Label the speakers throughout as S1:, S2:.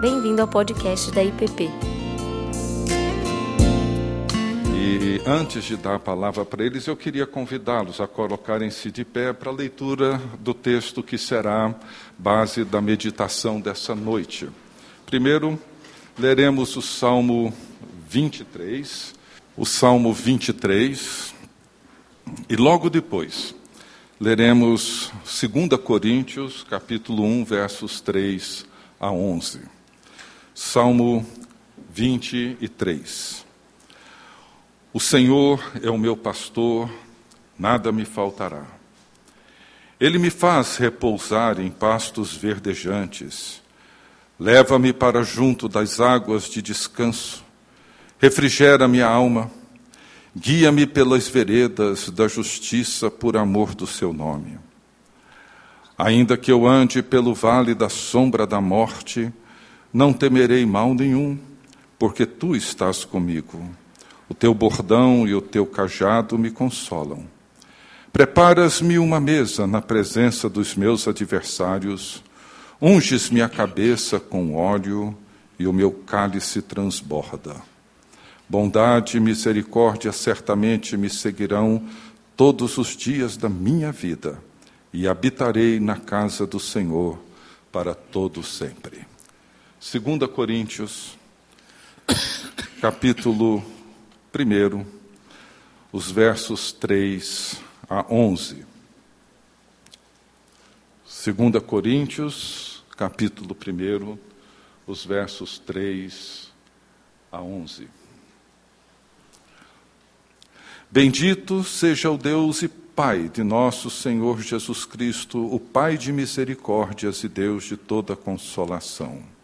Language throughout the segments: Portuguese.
S1: Bem-vindo ao podcast da IPP.
S2: E antes de dar a palavra para eles, eu queria convidá-los a colocarem-se de pé para a leitura do texto que será base da meditação dessa noite. Primeiro, leremos o Salmo 23, o Salmo 23, e logo depois leremos 2 Coríntios, capítulo 1, versos 3 a 11. Salmo 23. O Senhor é o meu pastor, nada me faltará. Ele me faz repousar em pastos verdejantes. Leva-me para junto das águas de descanso. Refrigera minha alma. Guia-me pelas veredas da justiça por amor do seu nome. Ainda que eu ande pelo vale da sombra da morte, não temerei mal nenhum, porque tu estás comigo. O teu bordão e o teu cajado me consolam. Preparas-me uma mesa na presença dos meus adversários, unges minha cabeça com óleo e o meu cálice transborda. Bondade e misericórdia certamente me seguirão todos os dias da minha vida, e habitarei na casa do Senhor para todo sempre. 2 Coríntios, capítulo 1, os versos 3 a 11. 2 Coríntios, capítulo 1, os versos 3 a 11. Bendito seja o Deus e Pai de nosso Senhor Jesus Cristo, o Pai de misericórdias e Deus de toda consolação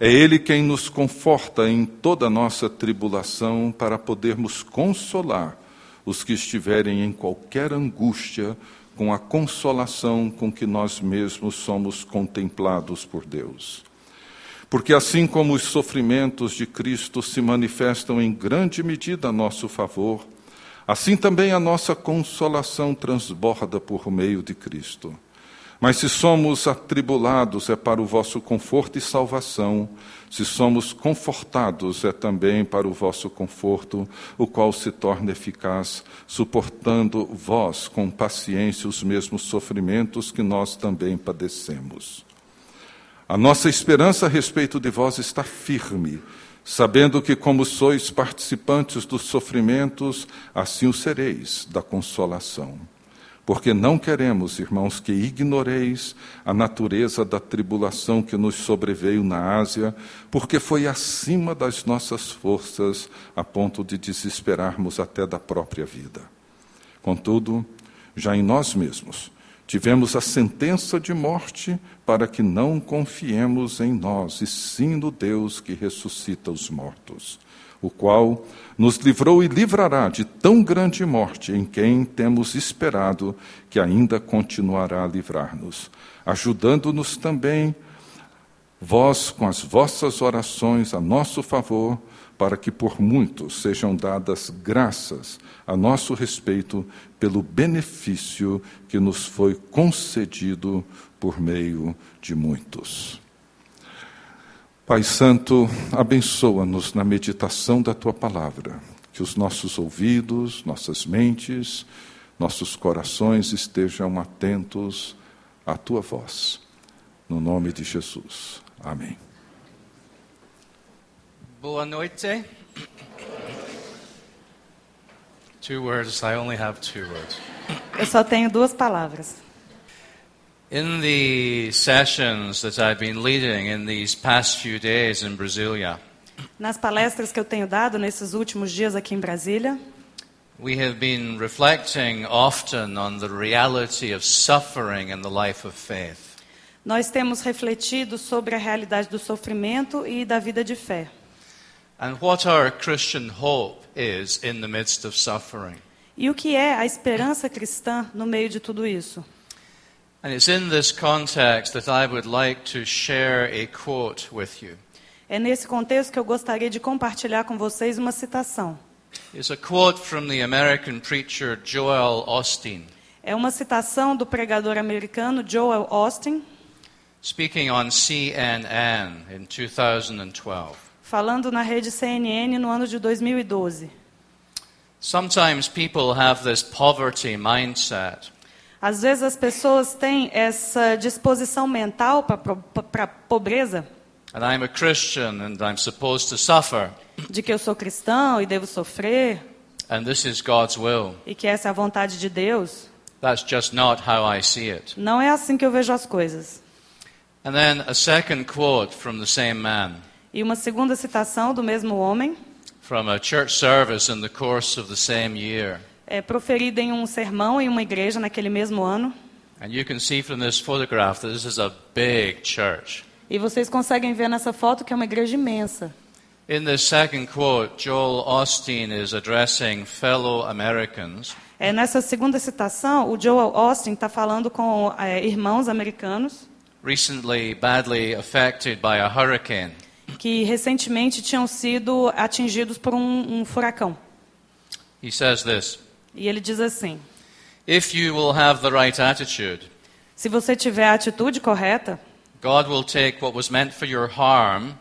S2: é Ele quem nos conforta em toda nossa tribulação para podermos consolar os que estiverem em qualquer angústia com a consolação com que nós mesmos somos contemplados por Deus. Porque assim como os sofrimentos de Cristo se manifestam em grande medida a nosso favor, assim também a nossa consolação transborda por meio de Cristo. Mas se somos atribulados, é para o vosso conforto e salvação. Se somos confortados, é também para o vosso conforto, o qual se torna eficaz, suportando vós com paciência os mesmos sofrimentos que nós também padecemos. A nossa esperança a respeito de vós está firme, sabendo que, como sois participantes dos sofrimentos, assim o sereis da consolação porque não queremos, irmãos, que ignoreis a natureza da tribulação que nos sobreveio na Ásia, porque foi acima das nossas forças, a ponto de desesperarmos até da própria vida. Contudo, já em nós mesmos, tivemos a sentença de morte para que não confiemos em nós, e sim no Deus que ressuscita os mortos o qual nos livrou e livrará de tão grande morte, em quem temos esperado que ainda continuará a livrar-nos, ajudando-nos também, vós, com as vossas orações a nosso favor, para que por muitos sejam dadas graças a nosso respeito pelo benefício que nos foi concedido por meio de muitos. Pai Santo, abençoa-nos na meditação da tua palavra, que os nossos ouvidos, nossas mentes, nossos corações estejam atentos à tua voz. No nome de Jesus. Amém.
S3: Boa noite. Two words, I only have two words.
S4: Eu só tenho duas palavras.
S3: In the sessions that I've been leading in these past few days in Brasilia,
S4: Nas palestras que eu tenho dado nesses últimos dias aqui em Brasília,
S3: we have been reflecting often on the reality of suffering in the life of faith.
S4: nós temos refletido sobre a realidade do sofrimento e da vida de fé.
S3: And what our Christian hope is in the midst of suffering.
S4: E o que é a esperança cristã no meio de tudo isso?
S3: And it's in this context that I would like to share a quote with you.
S4: É nesse contexto que eu gostaria de compartilhar com vocês uma citação.
S3: It's a quote from the American preacher Joel Osteen.
S4: É uma citação do pregador americano Joel Austin.
S3: speaking on CNN in 2012.
S4: falando na rede CNN no ano de 2012.
S3: Sometimes people have this poverty mindset.
S4: Às vezes as pessoas têm essa disposição mental para a pobreza,
S3: And I'm a Christian and I'm supposed to suffer.
S4: de que eu sou cristão e devo sofrer, e que essa é a vontade de Deus. Não é assim que eu vejo as coisas.
S3: And then a second quote from the same man
S4: E uma segunda citação do mesmo homem,
S3: from a church service in the course of the same year.
S4: É proferida em um sermão em uma igreja naquele mesmo ano.
S3: And you can see from this photograph that this is a big church.
S4: E vocês conseguem ver nessa foto que é uma igreja imensa.
S3: In this second quote, Joel Osteen is addressing fellow Americans
S4: É, nessa segunda citação, o Joel Austin está falando com é, irmãos americanos
S3: recently badly affected by a hurricane.
S4: que recentemente tinham sido atingidos por um, um furacão.
S3: He says this
S4: E ele diz assim:
S3: If you will have the right attitude,
S4: se você tiver a atitude correta,
S3: God will take what was meant for your harm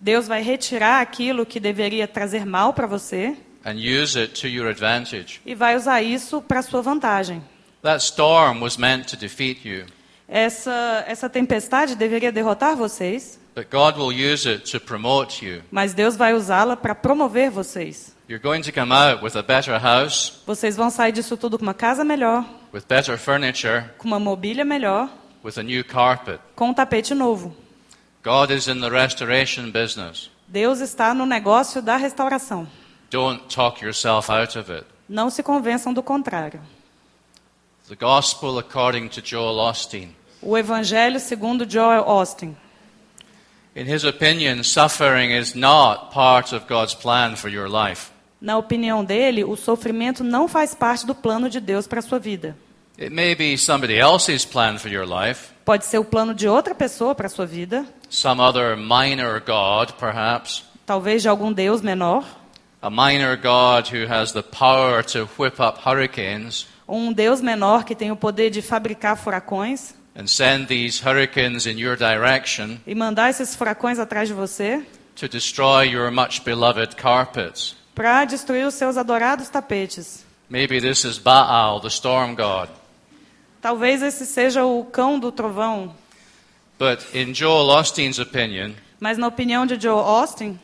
S4: Deus vai retirar aquilo que deveria trazer mal para você
S3: and use it to your advantage.
S4: e vai usar isso para sua vantagem.
S3: That storm was meant to defeat you,
S4: Essa, essa tempestade deveria derrotar vocês,
S3: but God will use it to promote you.
S4: mas Deus vai usá-la para promover vocês.
S3: You're going to come out with a better house,
S4: Vocês vão sair disso tudo com uma casa melhor,
S3: with better furniture,
S4: com uma mobília melhor,
S3: with a new carpet.
S4: com um tapete novo.
S3: God is in the restoration business.
S4: Deus está no negócio da restauração.
S3: Don't talk yourself out of it.
S4: Não se convençam do contrário.
S3: The gospel according to Joel Osteen.
S4: O Evangelho segundo Joel Austin.
S3: In his opinion, suffering is not part of God's plan for your life.
S4: Na opinião dele, o sofrimento não faz parte do plano de Deus para a sua vida.
S3: It may be somebody else's plan for your life,
S4: Pode ser o plano de outra pessoa para a sua vida,
S3: some other minor God, perhaps,
S4: talvez de algum Deus menor,
S3: a minor God who has the power to whip up hurricanes
S4: ou um Deus menor que tem o poder de fabricar furacões
S3: and send these hurricanes in your direction
S4: e mandar esses furacões atrás de você
S3: to destroy your much beloved carpets.
S4: Para destruir os seus adorados tapetes.
S3: Maybe this is Baal, the storm god.
S4: Talvez esse seja o cão do trovão,
S3: But in Joel Osteen's opinion,
S4: mas na opinião de Joel Austin,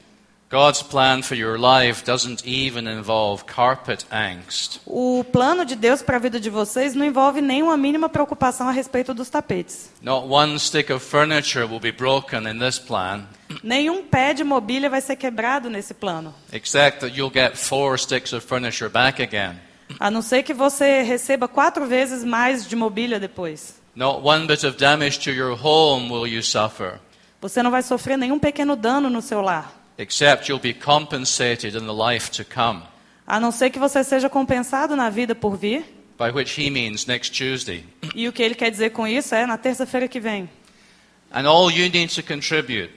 S3: God's plan for your life doesn't even involve carpet angst.
S4: o plano de Deus para a vida de vocês não envolve nenhuma mínima preocupação a respeito dos tapetes.
S3: Not one stick of furniture will be broken in this plan,
S4: Nenhum pé de mobília vai ser quebrado nesse plano,
S3: except that you'll get four sticks of furniture back again.
S4: a não ser que você receba quatro vezes mais de mobília depois.
S3: Not one bit of damage to your home will you suffer,
S4: Você não vai sofrer nenhum pequeno dano no seu lar,
S3: except you'll be compensated in the life to come,
S4: a não ser que você seja compensado na vida por vir.
S3: by which he means next Tuesday.
S4: E o que ele quer dizer com isso é na terça-feira que vem.
S3: And all you need to contribute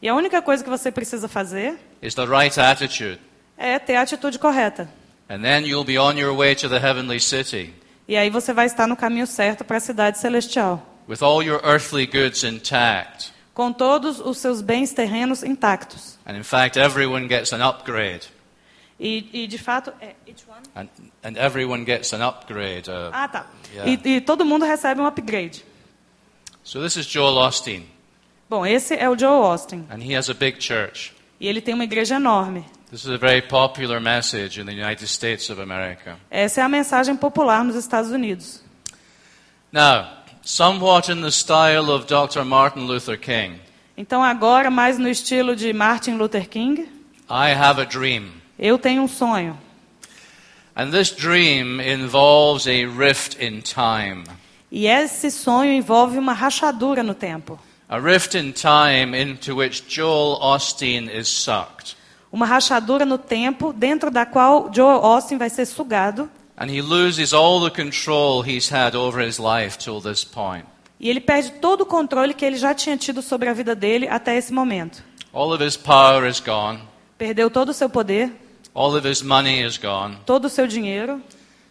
S4: E a única coisa que você precisa fazer
S3: is the right attitude,
S4: é ter a atitude correta.
S3: and then you'll be on your way to the heavenly city
S4: E aí você vai estar no caminho certo para a cidade celestial,
S3: with all your earthly goods intact.
S4: Com todos os seus bens terrenos intactos.
S3: And in fact, everyone gets an upgrade.
S4: E, e de fato, é, each one?
S3: And, and everyone gets an upgrade. uh,
S4: ah, tá.
S3: Yeah.
S4: E, e todo mundo recebe um upgrade.
S3: so this is Joel Osteen,
S4: Bom, esse é o Joe Austin
S3: and he has a big church.
S4: e ele tem uma igreja enorme.
S3: This is a very popular message in the United States of America.
S4: Essa é a mensagem popular nos Estados Unidos.
S3: Now, somewhat in the style of Dr. Martin Luther King,
S4: Então agora, mais no estilo de Martin Luther King,
S3: I have a dream.
S4: eu tenho um sonho.
S3: And this dream involves a rift in time.
S4: E esse sonho envolve uma rachadura no tempo.
S3: A rift in time into which Joel is sucked.
S4: Uma rachadura no tempo dentro da qual Joel Austin vai ser sugado
S3: And he loses all the control he's had over his life till this point.
S4: e ele perde todo o controle que ele já tinha tido sobre a vida dele até esse momento.
S3: All of his power is gone.
S4: Perdeu todo o seu poder,
S3: All of his money is gone.
S4: todo o seu dinheiro.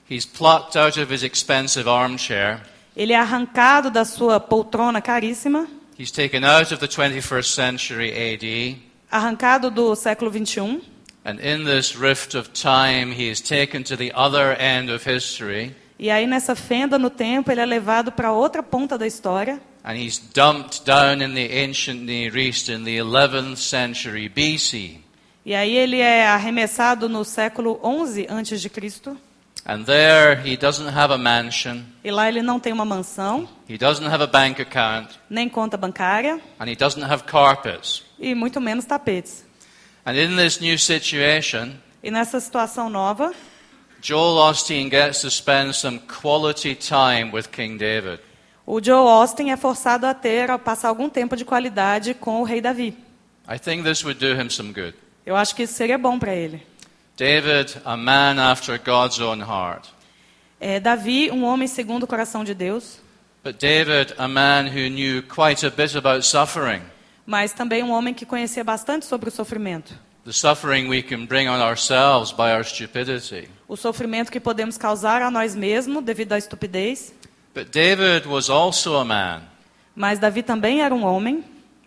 S3: He's plucked out of his expensive armchair.
S4: Ele é arrancado da sua poltrona caríssima.
S3: He's taken out of the 21st century AD,
S4: arrancado do século 21,
S3: and in this rift of time, he is taken to the other end of history,
S4: e aí nessa fenda no tempo ele é levado para outra ponta da história
S3: and he's dumped down in the ancient Near East in the 11th century BC.
S4: e aí ele é arremessado no século 11 antes de Cristo.
S3: And there, he doesn't have a mansion,
S4: E lá ele não tem uma mansão,
S3: he doesn't have a bank account,
S4: nem conta bancária
S3: and he doesn't have carpets.
S4: e muito menos tapetes.
S3: And in this new situation,
S4: E nessa situação nova,
S3: Joel Osteen gets to spend some quality time with King David.
S4: o Joe Austin é forçado a ter, a passar algum tempo de qualidade com o rei Davi.
S3: I think this would do him some good.
S4: Eu acho que isso seria bom para ele.
S3: David, a man after God's own heart.
S4: É, Davi, um homem segundo o coração de Deus,
S3: But David, a man who knew quite a bit about suffering.
S4: Mas também um homem que conhecia bastante sobre o sofrimento.
S3: The suffering we can bring on ourselves by our stupidity.
S4: O sofrimento que podemos causar a nós mesmos devido à estupidez.
S3: But David was also a man.
S4: Mas Davi também era um homem,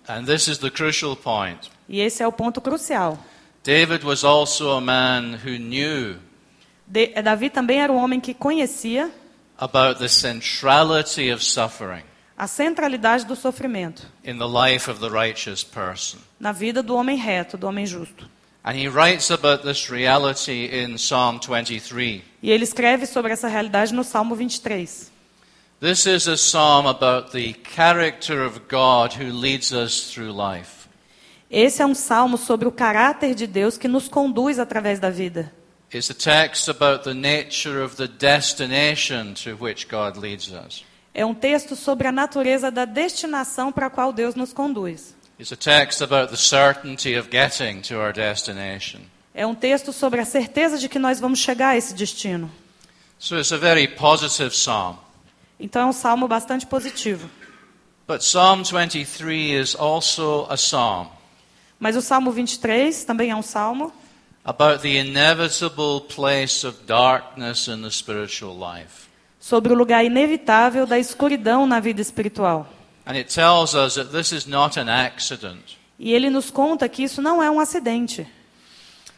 S3: And this is the crucial point.
S4: e esse é o ponto crucial.
S3: David was also a man who knew
S4: De, Davi também era um homem que conhecia
S3: about the centrality of suffering
S4: a centralidade do sofrimento
S3: in the life of the righteous person.
S4: na vida do homem reto, do homem justo.
S3: And he writes about this reality in Psalm 23.
S4: E ele escreve sobre essa realidade no Salmo 23.
S3: This is a psalm about the character of God who leads us through life.
S4: Esse é um salmo sobre o caráter de Deus que nos conduz através da vida.
S3: It's a text about the nature of the destination to which God leads us.
S4: É um texto sobre a natureza da destinação para a qual Deus nos conduz. É um texto sobre a certeza de que nós vamos chegar a esse destino.
S3: So it's a very positive psalm.
S4: Então é um salmo bastante positivo.
S3: But Psalm 23 is also a psalm
S4: Mas o Salmo 23 também é um salmo
S3: about the inevitable place of darkness in the spiritual life.
S4: Sobre o lugar inevitável da escuridão na vida espiritual.
S3: And it tells us that this is not an accident.
S4: E ele nos conta que isso não é um acidente.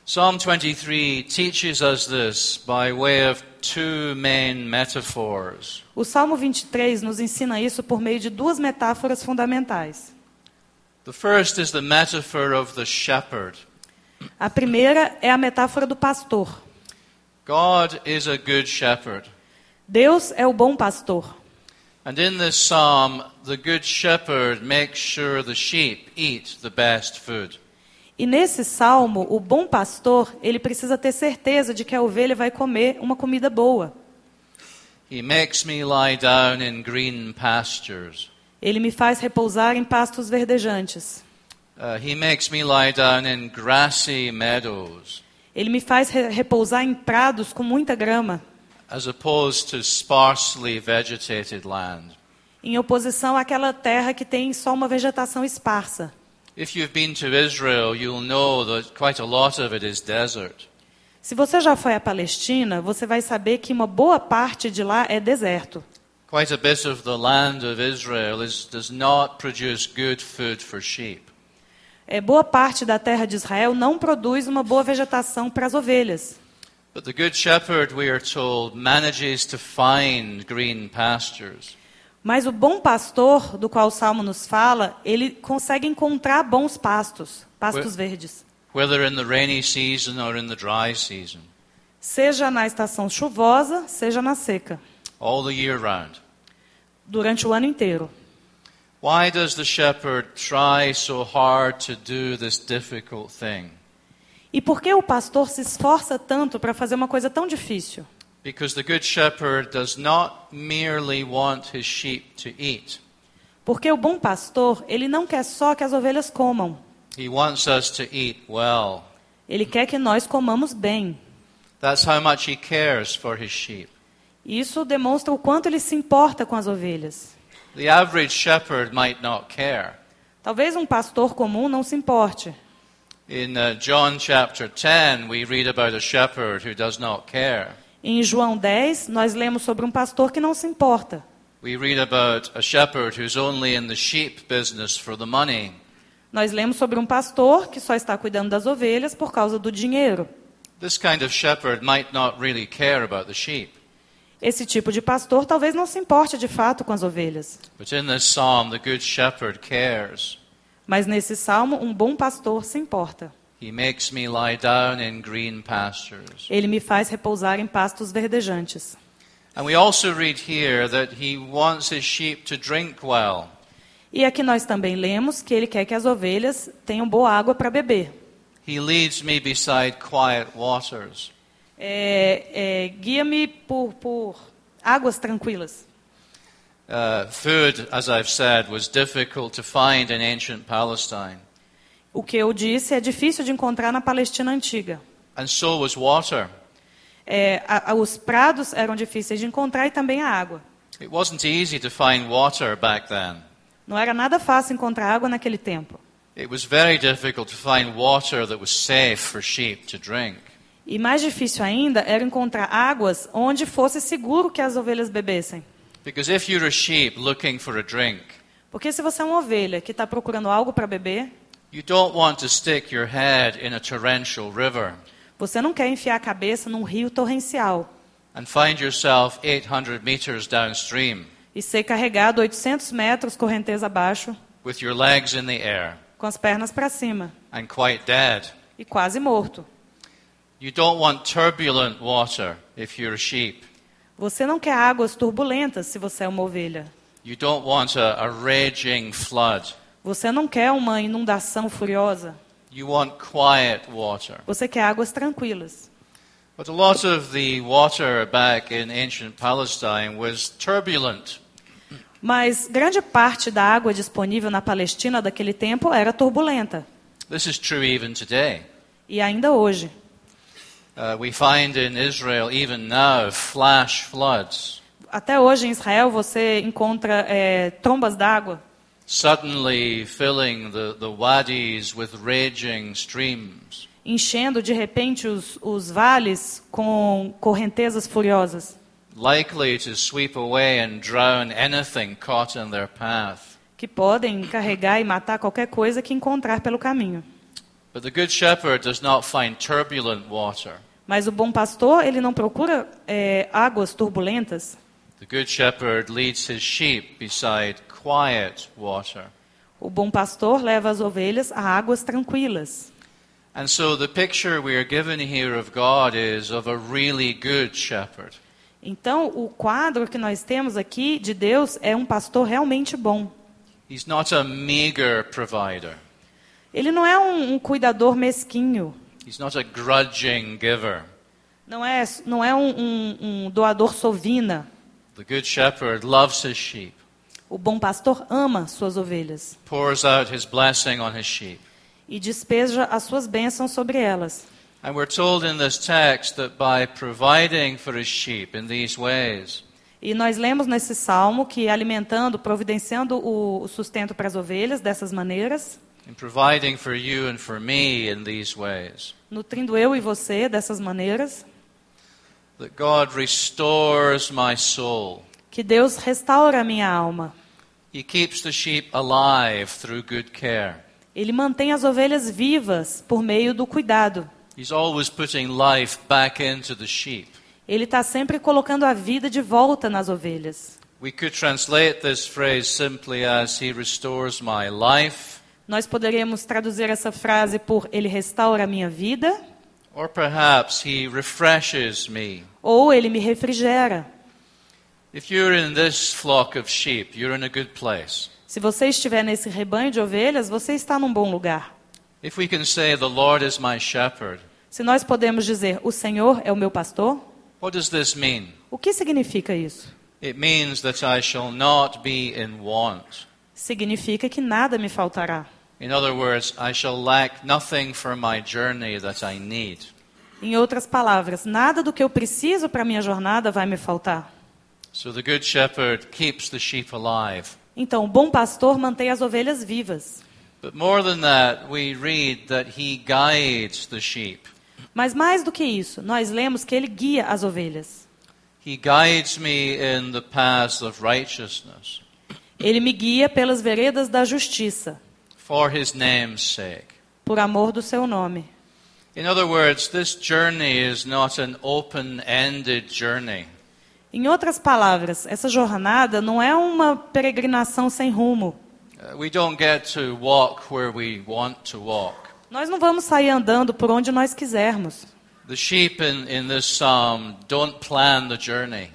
S3: Psalm 23 teaches us this by way of two main metaphors.
S4: O Salmo 23 nos ensina isso por meio de duas metáforas fundamentais.
S3: The first is the metaphor of the shepherd.
S4: A primeira é a metáfora do pastor.
S3: God is a good shepherd.
S4: Deus é o bom pastor.
S3: And in this psalm, the good shepherd makes sure the sheep eat the best food.
S4: E nesse salmo, o bom pastor, ele precisa ter certeza de que a ovelha vai comer uma comida boa.
S3: He makes me lie down in green pastures.
S4: Ele me faz repousar em pastos verdejantes.
S3: Uh, he makes me lie down in grassy meadows,
S4: Ele me faz re- repousar em prados com muita grama,
S3: as opposed to sparsely vegetated land.
S4: em oposição àquela terra que tem só uma vegetação esparsa.
S3: If you've been to Israel, you'll know that quite a lot of it is desert.
S4: Se você já foi à Palestina, você vai saber que uma boa parte de lá é deserto.
S3: Quite a bit of the land of Israel is, does not produce good food for sheep.
S4: É, boa parte da terra de Israel não produz uma boa vegetação para as ovelhas.
S3: But the Good Shepherd, we are told, manages to find green pastures.
S4: Mas o bom pastor, do qual o Salmo nos fala, ele consegue encontrar bons pastos, pastos verdes.
S3: whether in the rainy season or in the dry season,
S4: Seja na estação chuvosa, seja na seca,
S3: all the year round.
S4: durante o ano inteiro.
S3: Why does the shepherd try so hard to do this difficult thing?
S4: E por que o pastor se esforça tanto para fazer uma coisa tão difícil? Porque o bom pastor, ele não quer só que as ovelhas comam,
S3: He wants us to eat well.
S4: ele quer que nós comamos bem.
S3: That's how much he cares for his sheep.
S4: Isso demonstra o quanto ele se importa com as ovelhas.
S3: The average shepherd might not care.
S4: Talvez um pastor comum não se importe.
S3: In uh, John chapter 10, we read about a shepherd who does not care.
S4: Em João 10, nós lemos sobre um pastor que não se importa.
S3: We read about a shepherd who's only in the sheep business for the money.
S4: Nós lemos sobre um pastor que só está cuidando das ovelhas por causa do dinheiro.
S3: This kind of shepherd might not really care about the sheep.
S4: Esse tipo de pastor talvez não se importe de fato com as ovelhas.
S3: But in this psalm, the good shepherd cares.
S4: Mas nesse salmo, um bom pastor se importa.
S3: He makes me lie down in green pastures.
S4: Ele me faz repousar em pastos verdejantes.
S3: And we also read here that he wants his sheep to drink well.
S4: E aqui nós também lemos que ele quer que as ovelhas tenham boa água para beber.
S3: He leads me beside quiet waters.
S4: É, é, Guia-me por, por águas tranquilas.
S3: Uh, food, as I've said, was difficult to find in ancient Palestine.
S4: O que eu disse é difícil de encontrar na Palestina antiga.
S3: And so was water.
S4: É, a- a- os prados eram difíceis de encontrar e também a água.
S3: It wasn't easy to find water back then.
S4: Não era nada fácil encontrar água naquele tempo.
S3: It was very difficult to find water that was safe for sheep to drink.
S4: E mais difícil ainda era encontrar águas onde fosse seguro que as ovelhas bebessem.
S3: Because if you're a sheep looking for a drink,
S4: Porque se você é uma ovelha que está procurando algo para beber,
S3: you don't want to stick your head in a torrential river
S4: você não quer enfiar a cabeça num rio torrencial
S3: and find yourself 800 meters downstream
S4: e ser carregado 800 metros correnteza abaixo,
S3: with your legs in the air
S4: com as pernas para cima
S3: and quite dead.
S4: e quase morto.
S3: You don't want turbulent water if you're a sheep.
S4: Você não quer águas turbulentas se você é uma ovelha.
S3: A, a.
S4: Você não quer uma inundação furiosa. Você quer águas tranquilas.
S3: But a lot of the water back in ancient Palestine was turbulent.
S4: Mas grande parte da água disponível na Palestina daquele tempo era turbulenta.
S3: This is true even today.
S4: E ainda hoje.
S3: Uh, we find in Israel, even now, flash floods.
S4: Até hoje em Israel você encontra é, trombas d'água
S3: suddenly filling the, the wadis with raging streams.
S4: enchendo de repente os, os vales com correntezas furiosas,
S3: likely to sweep away and drown anything caught in their path.
S4: que podem carregar e matar qualquer coisa que encontrar pelo caminho. Mas o bom pastor, ele não procura é, águas turbulentas.
S3: The Good Shepherd leads his sheep beside quiet water.
S4: O bom pastor leva as ovelhas a águas tranquilas.
S3: And so the picture we are given here of God is of a really good shepherd.
S4: Então, o quadro que nós temos aqui de Deus é um pastor realmente bom.
S3: He's not a meager provider.
S4: Ele não é um, um cuidador mesquinho.
S3: He's not a grudging giver.
S4: Não é, não é um, um- um doador sovina.
S3: The Good Shepherd loves his sheep,
S4: O bom pastor ama suas ovelhas
S3: pours out his blessing on his sheep.
S4: e despeja as suas bênçãos sobre elas.
S3: And we're told in this text that by providing for his sheep in these ways,
S4: E nós lemos nesse salmo que alimentando, providenciando o, o sustento para as ovelhas dessas maneiras,
S3: in providing for you and for me in these ways,
S4: nutrindo eu e você dessas maneiras,
S3: that God restores my soul.
S4: que Deus restaura a minha alma.
S3: He keeps the sheep alive through good care.
S4: Ele mantém as ovelhas vivas por meio do cuidado.
S3: He's always putting life back into the sheep.
S4: Ele está sempre colocando a vida de volta nas ovelhas.
S3: We could translate this phrase simply as He restores my life,
S4: Nós poderíamos traduzir essa frase por Ele restaura a minha vida,
S3: or perhaps He refreshes me.
S4: ou Ele me refrigera.
S3: If you're in this flock of sheep, you're in a good place.
S4: Se você estiver nesse rebanho de ovelhas, você está num bom lugar.
S3: If we can say, The Lord is my shepherd,
S4: Se nós podemos dizer, o Senhor é o meu pastor,
S3: what does this mean?
S4: o que significa isso?
S3: It means that I shall not be in want.
S4: Significa que nada me faltará.
S3: In other words, I shall lack nothing for my journey that I need.
S4: Em outras palavras, nada do que eu preciso para a minha jornada vai me faltar.
S3: So the Good Shepherd keeps the sheep alive.
S4: Então, o bom pastor mantém as ovelhas vivas.
S3: But more than that, we read that he guides the sheep.
S4: Mas mais do que isso, nós lemos que ele guia as ovelhas.
S3: He guides me in the paths of righteousness
S4: Ele me guia pelas veredas da justiça,
S3: for his name's sake.
S4: por amor do seu nome.
S3: In other words, this journey is not an open ended journey.
S4: Em outras palavras, essa jornada não é uma peregrinação sem rumo.
S3: Uh, we don't get to walk where we want to walk.
S4: Nós não vamos sair andando por onde nós quisermos.
S3: The sheep in, in this psalm don't plan the journey.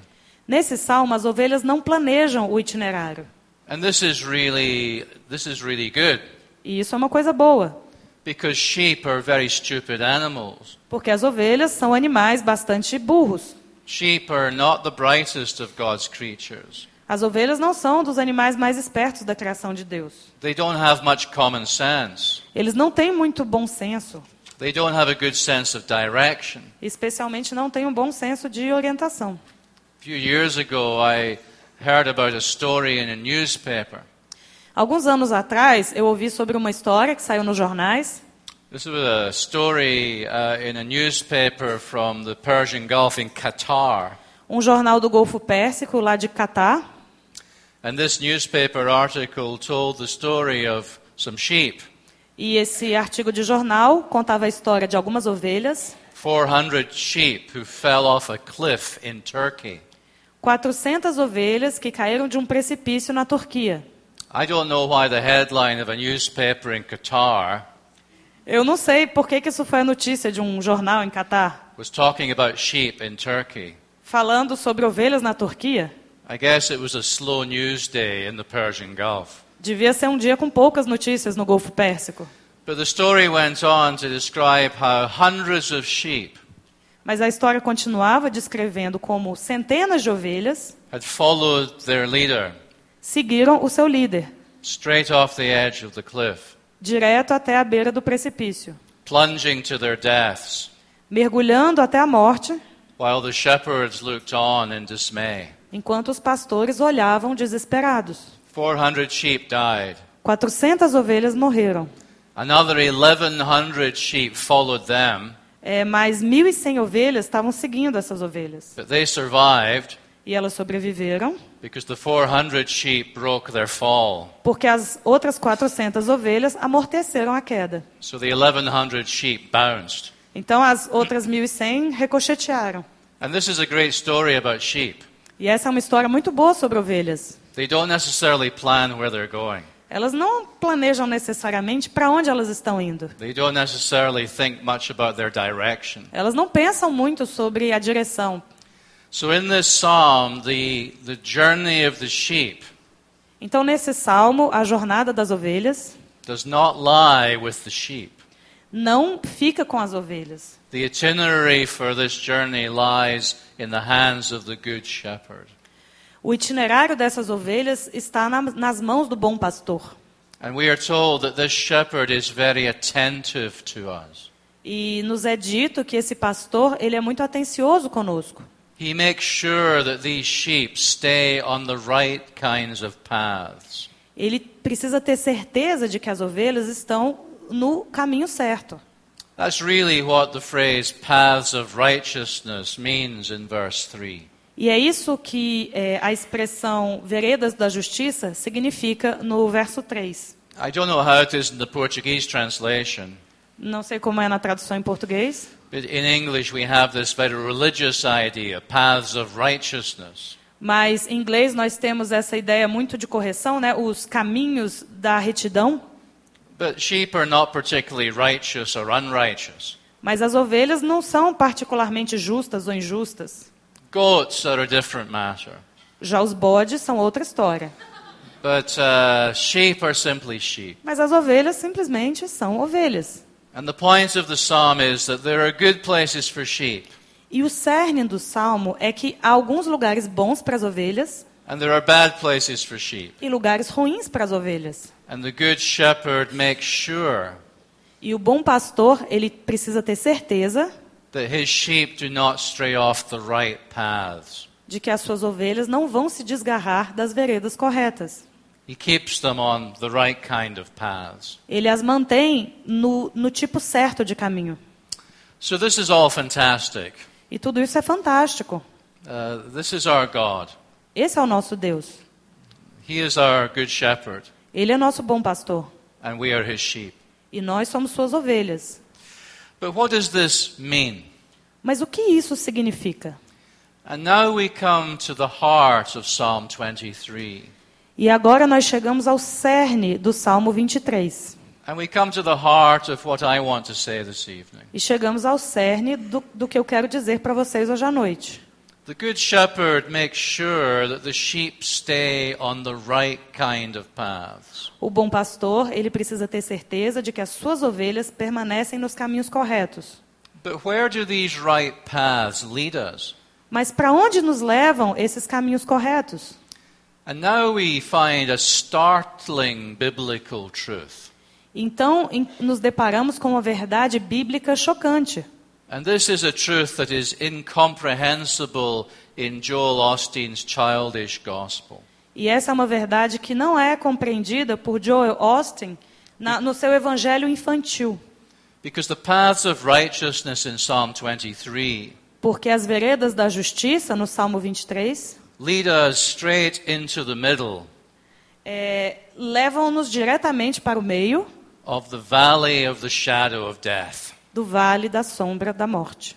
S4: Nesse salmo, as ovelhas não planejam o itinerário.
S3: And this is really this is really good
S4: E isso é uma coisa boa,
S3: because sheep are very stupid animals.
S4: porque as ovelhas são animais bastante burros.
S3: Sheep are not the brightest of God's creatures.
S4: As ovelhas não são dos animais mais espertos da criação de Deus.
S3: They don't have much common sense.
S4: Eles não têm muito bom senso,
S3: They don't have a good sense of direction.
S4: especialmente não têm um bom senso de orientação.
S3: A few years ago, I heard about a story in a newspaper.
S4: Alguns anos atrás, eu ouvi sobre uma história que saiu nos jornais.
S3: This was a story uh, in a newspaper from the Persian Gulf in Qatar.
S4: Um jornal do Golfo Pérsico, lá de Catar.
S3: And this newspaper article told the story of some sheep.
S4: E esse artigo de jornal contava a história de algumas ovelhas,
S3: 400 sheep who fell off a cliff in Turkey.
S4: 400 ovelhas que caíram de um precipício na Turquia.
S3: I don't know why the headline of a newspaper in Qatar
S4: Eu não sei por que, que isso foi a notícia de um jornal em Catar,
S3: was talking about sheep in Turkey.
S4: falando sobre ovelhas na Turquia.
S3: I guess it was a slow news day in the Persian Gulf.
S4: Devia ser um dia com poucas notícias no Golfo Pérsico.
S3: But the story went on to describe how hundreds of sheep
S4: Mas a história continuava descrevendo como centenas de ovelhas
S3: had followed their leader
S4: seguiram o seu líder,
S3: straight off the edge of the cliff,
S4: direto até a beira do precipício,
S3: plunging to their deaths,
S4: mergulhando até a morte,
S3: while the shepherds looked on in dismay.
S4: enquanto os pastores olhavam desesperados.
S3: 400 sheep died.
S4: 400 ovelhas morreram.
S3: Another 1,100 sheep followed them,
S4: É, mais 1.100 ovelhas estavam seguindo essas ovelhas.
S3: but they survived
S4: E elas sobreviveram
S3: because the 400 sheep broke their fall.
S4: porque as outras 400 ovelhas amorteceram a queda.
S3: So the 1,100 sheep bounced.
S4: Então as outras 1.100 ricochetearam.
S3: And this is a great story about sheep.
S4: E essa é uma história muito boa sobre ovelhas.
S3: They don't necessarily plan where they're going.
S4: Elas não planejam necessariamente para onde elas estão indo.
S3: They don't necessarily think much about their direction.
S4: Elas não pensam muito sobre a direção.
S3: So in this psalm, the, the journey of the sheep
S4: Então, nesse salmo, a jornada das ovelhas
S3: does not lie with the sheep.
S4: não fica com as ovelhas.
S3: The itinerary for this journey lies in the hands of the good shepherd.
S4: O itinerário dessas ovelhas está na- nas mãos do bom pastor.
S3: And we are told that this shepherd is very attentive to us.
S4: E nos é dito que esse pastor, ele é muito atencioso conosco.
S3: He makes sure that these sheep stay on the right kinds of paths.
S4: Ele precisa ter certeza de que as ovelhas estão no caminho certo.
S3: That's really what the phrase paths of righteousness means in verse 3.
S4: E é isso que é, a expressão veredas da justiça significa no verso 3.
S3: I don't know how it is in the Portuguese translation,
S4: Não sei como é na tradução em português,
S3: in English we have this very religious idea paths of righteousness.
S4: mas em inglês nós temos essa ideia muito de correção, né? os caminhos da retidão.
S3: But sheep are not particularly righteous or unrighteous.
S4: Mas as ovelhas não são particularmente justas ou injustas.
S3: Goats are a different matter.
S4: Já os bodes são outra história.
S3: But uh, sheep are simply sheep.
S4: Mas as ovelhas simplesmente são ovelhas.
S3: And the point of the psalm is that there are good places for sheep,
S4: E o cerne do salmo é que há alguns lugares bons para as ovelhas
S3: and there are bad places for sheep.
S4: e lugares ruins para as ovelhas.
S3: And the good shepherd makes sure
S4: E o bom pastor, ele precisa ter certeza
S3: that his sheep do not stray off the right paths.
S4: de que as suas ovelhas não vão se desgarrar das veredas corretas.
S3: He keeps them on the right kind of paths.
S4: Ele as mantém no, no tipo certo de caminho.
S3: So this is all fantastic.
S4: E tudo isso é fantástico.
S3: Uh, this is our God.
S4: Esse é o nosso Deus.
S3: He is our good shepherd,
S4: Ele é nosso bom pastor.
S3: and we are his sheep.
S4: E nós somos suas ovelhas.
S3: But what does this mean?
S4: Mas o que isso significa?
S3: And now we come to the heart of Psalm 23.
S4: E agora nós chegamos ao cerne do Salmo 23.
S3: And we come to the heart of what I want to say this evening.
S4: E chegamos ao cerne do, do que eu quero dizer para vocês hoje à noite.
S3: The Good Shepherd makes sure that the sheep stay on the right kind of paths.
S4: O bom pastor, ele precisa ter certeza de que as suas ovelhas permanecem nos caminhos corretos.
S3: But where do these right paths lead us?
S4: Mas para onde nos levam esses caminhos corretos? Então, nos deparamos com uma verdade bíblica chocante.
S3: And this is a truth that is incomprehensible in Joel Osteen's childish gospel.
S4: E essa é uma verdade que não é compreendida por Joel Austin na- no seu evangelho infantil.
S3: Because the paths of righteousness in Psalm 23
S4: Porque as veredas da justiça, no Salmo 23,
S3: lead us straight into the middle
S4: é, levam-nos diretamente para o meio
S3: of the valley of the shadow of death.
S4: do vale da sombra da morte.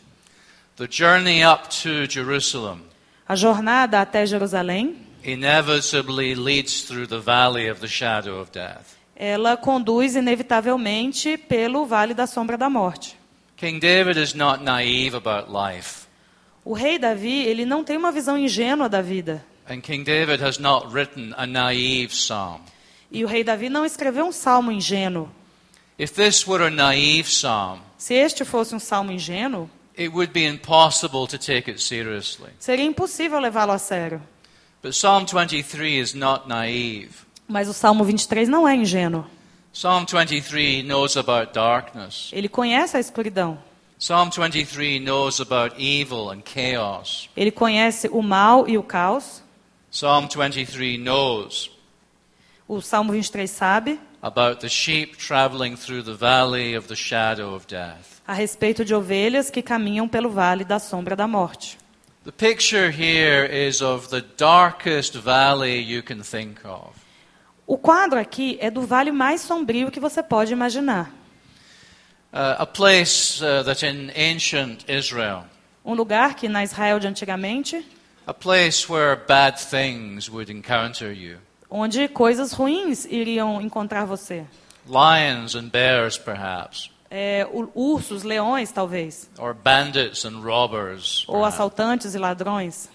S3: The journey up to Jerusalem
S4: A jornada até Jerusalém,
S3: inevitably leads through the valley of the shadow of death.
S4: ela conduz inevitavelmente pelo vale da sombra da morte.
S3: King David is not naive about life,
S4: O rei Davi, ele não tem uma visão ingênua da vida.
S3: and King David has not written a naive psalm.
S4: E o rei Davi não escreveu um salmo ingênuo.
S3: If this were a naive psalm,
S4: Se este fosse um salmo ingênuo,
S3: it would be impossible to take it seriously.
S4: seria impossível levá-lo a sério.
S3: But Psalm 23 is not naive.
S4: Mas o Salmo 23 não é ingênuo.
S3: Psalm 23 knows about darkness.
S4: Ele conhece a escuridão.
S3: Psalm 23 knows about evil and chaos.
S4: Ele conhece o mal e o caos.
S3: Psalm 23 knows
S4: O Salmo 23 sabe
S3: about the sheep traveling through the valley of the shadow of death.
S4: a respeito de ovelhas que caminham pelo vale da sombra da morte.
S3: The picture here is of the darkest valley you can think of.
S4: O quadro aqui é do vale mais sombrio que você pode imaginar.
S3: Uh, a place uh, that in ancient Israel,
S4: Um lugar que na Israel de antigamente,
S3: a place where bad things would encounter you.
S4: onde coisas ruins iriam encontrar você.
S3: Lions and bears, perhaps,
S4: É, ursos, leões, talvez.
S3: or bandits and robbers.
S4: Ou
S3: perhaps.
S4: assaltantes e ladrões.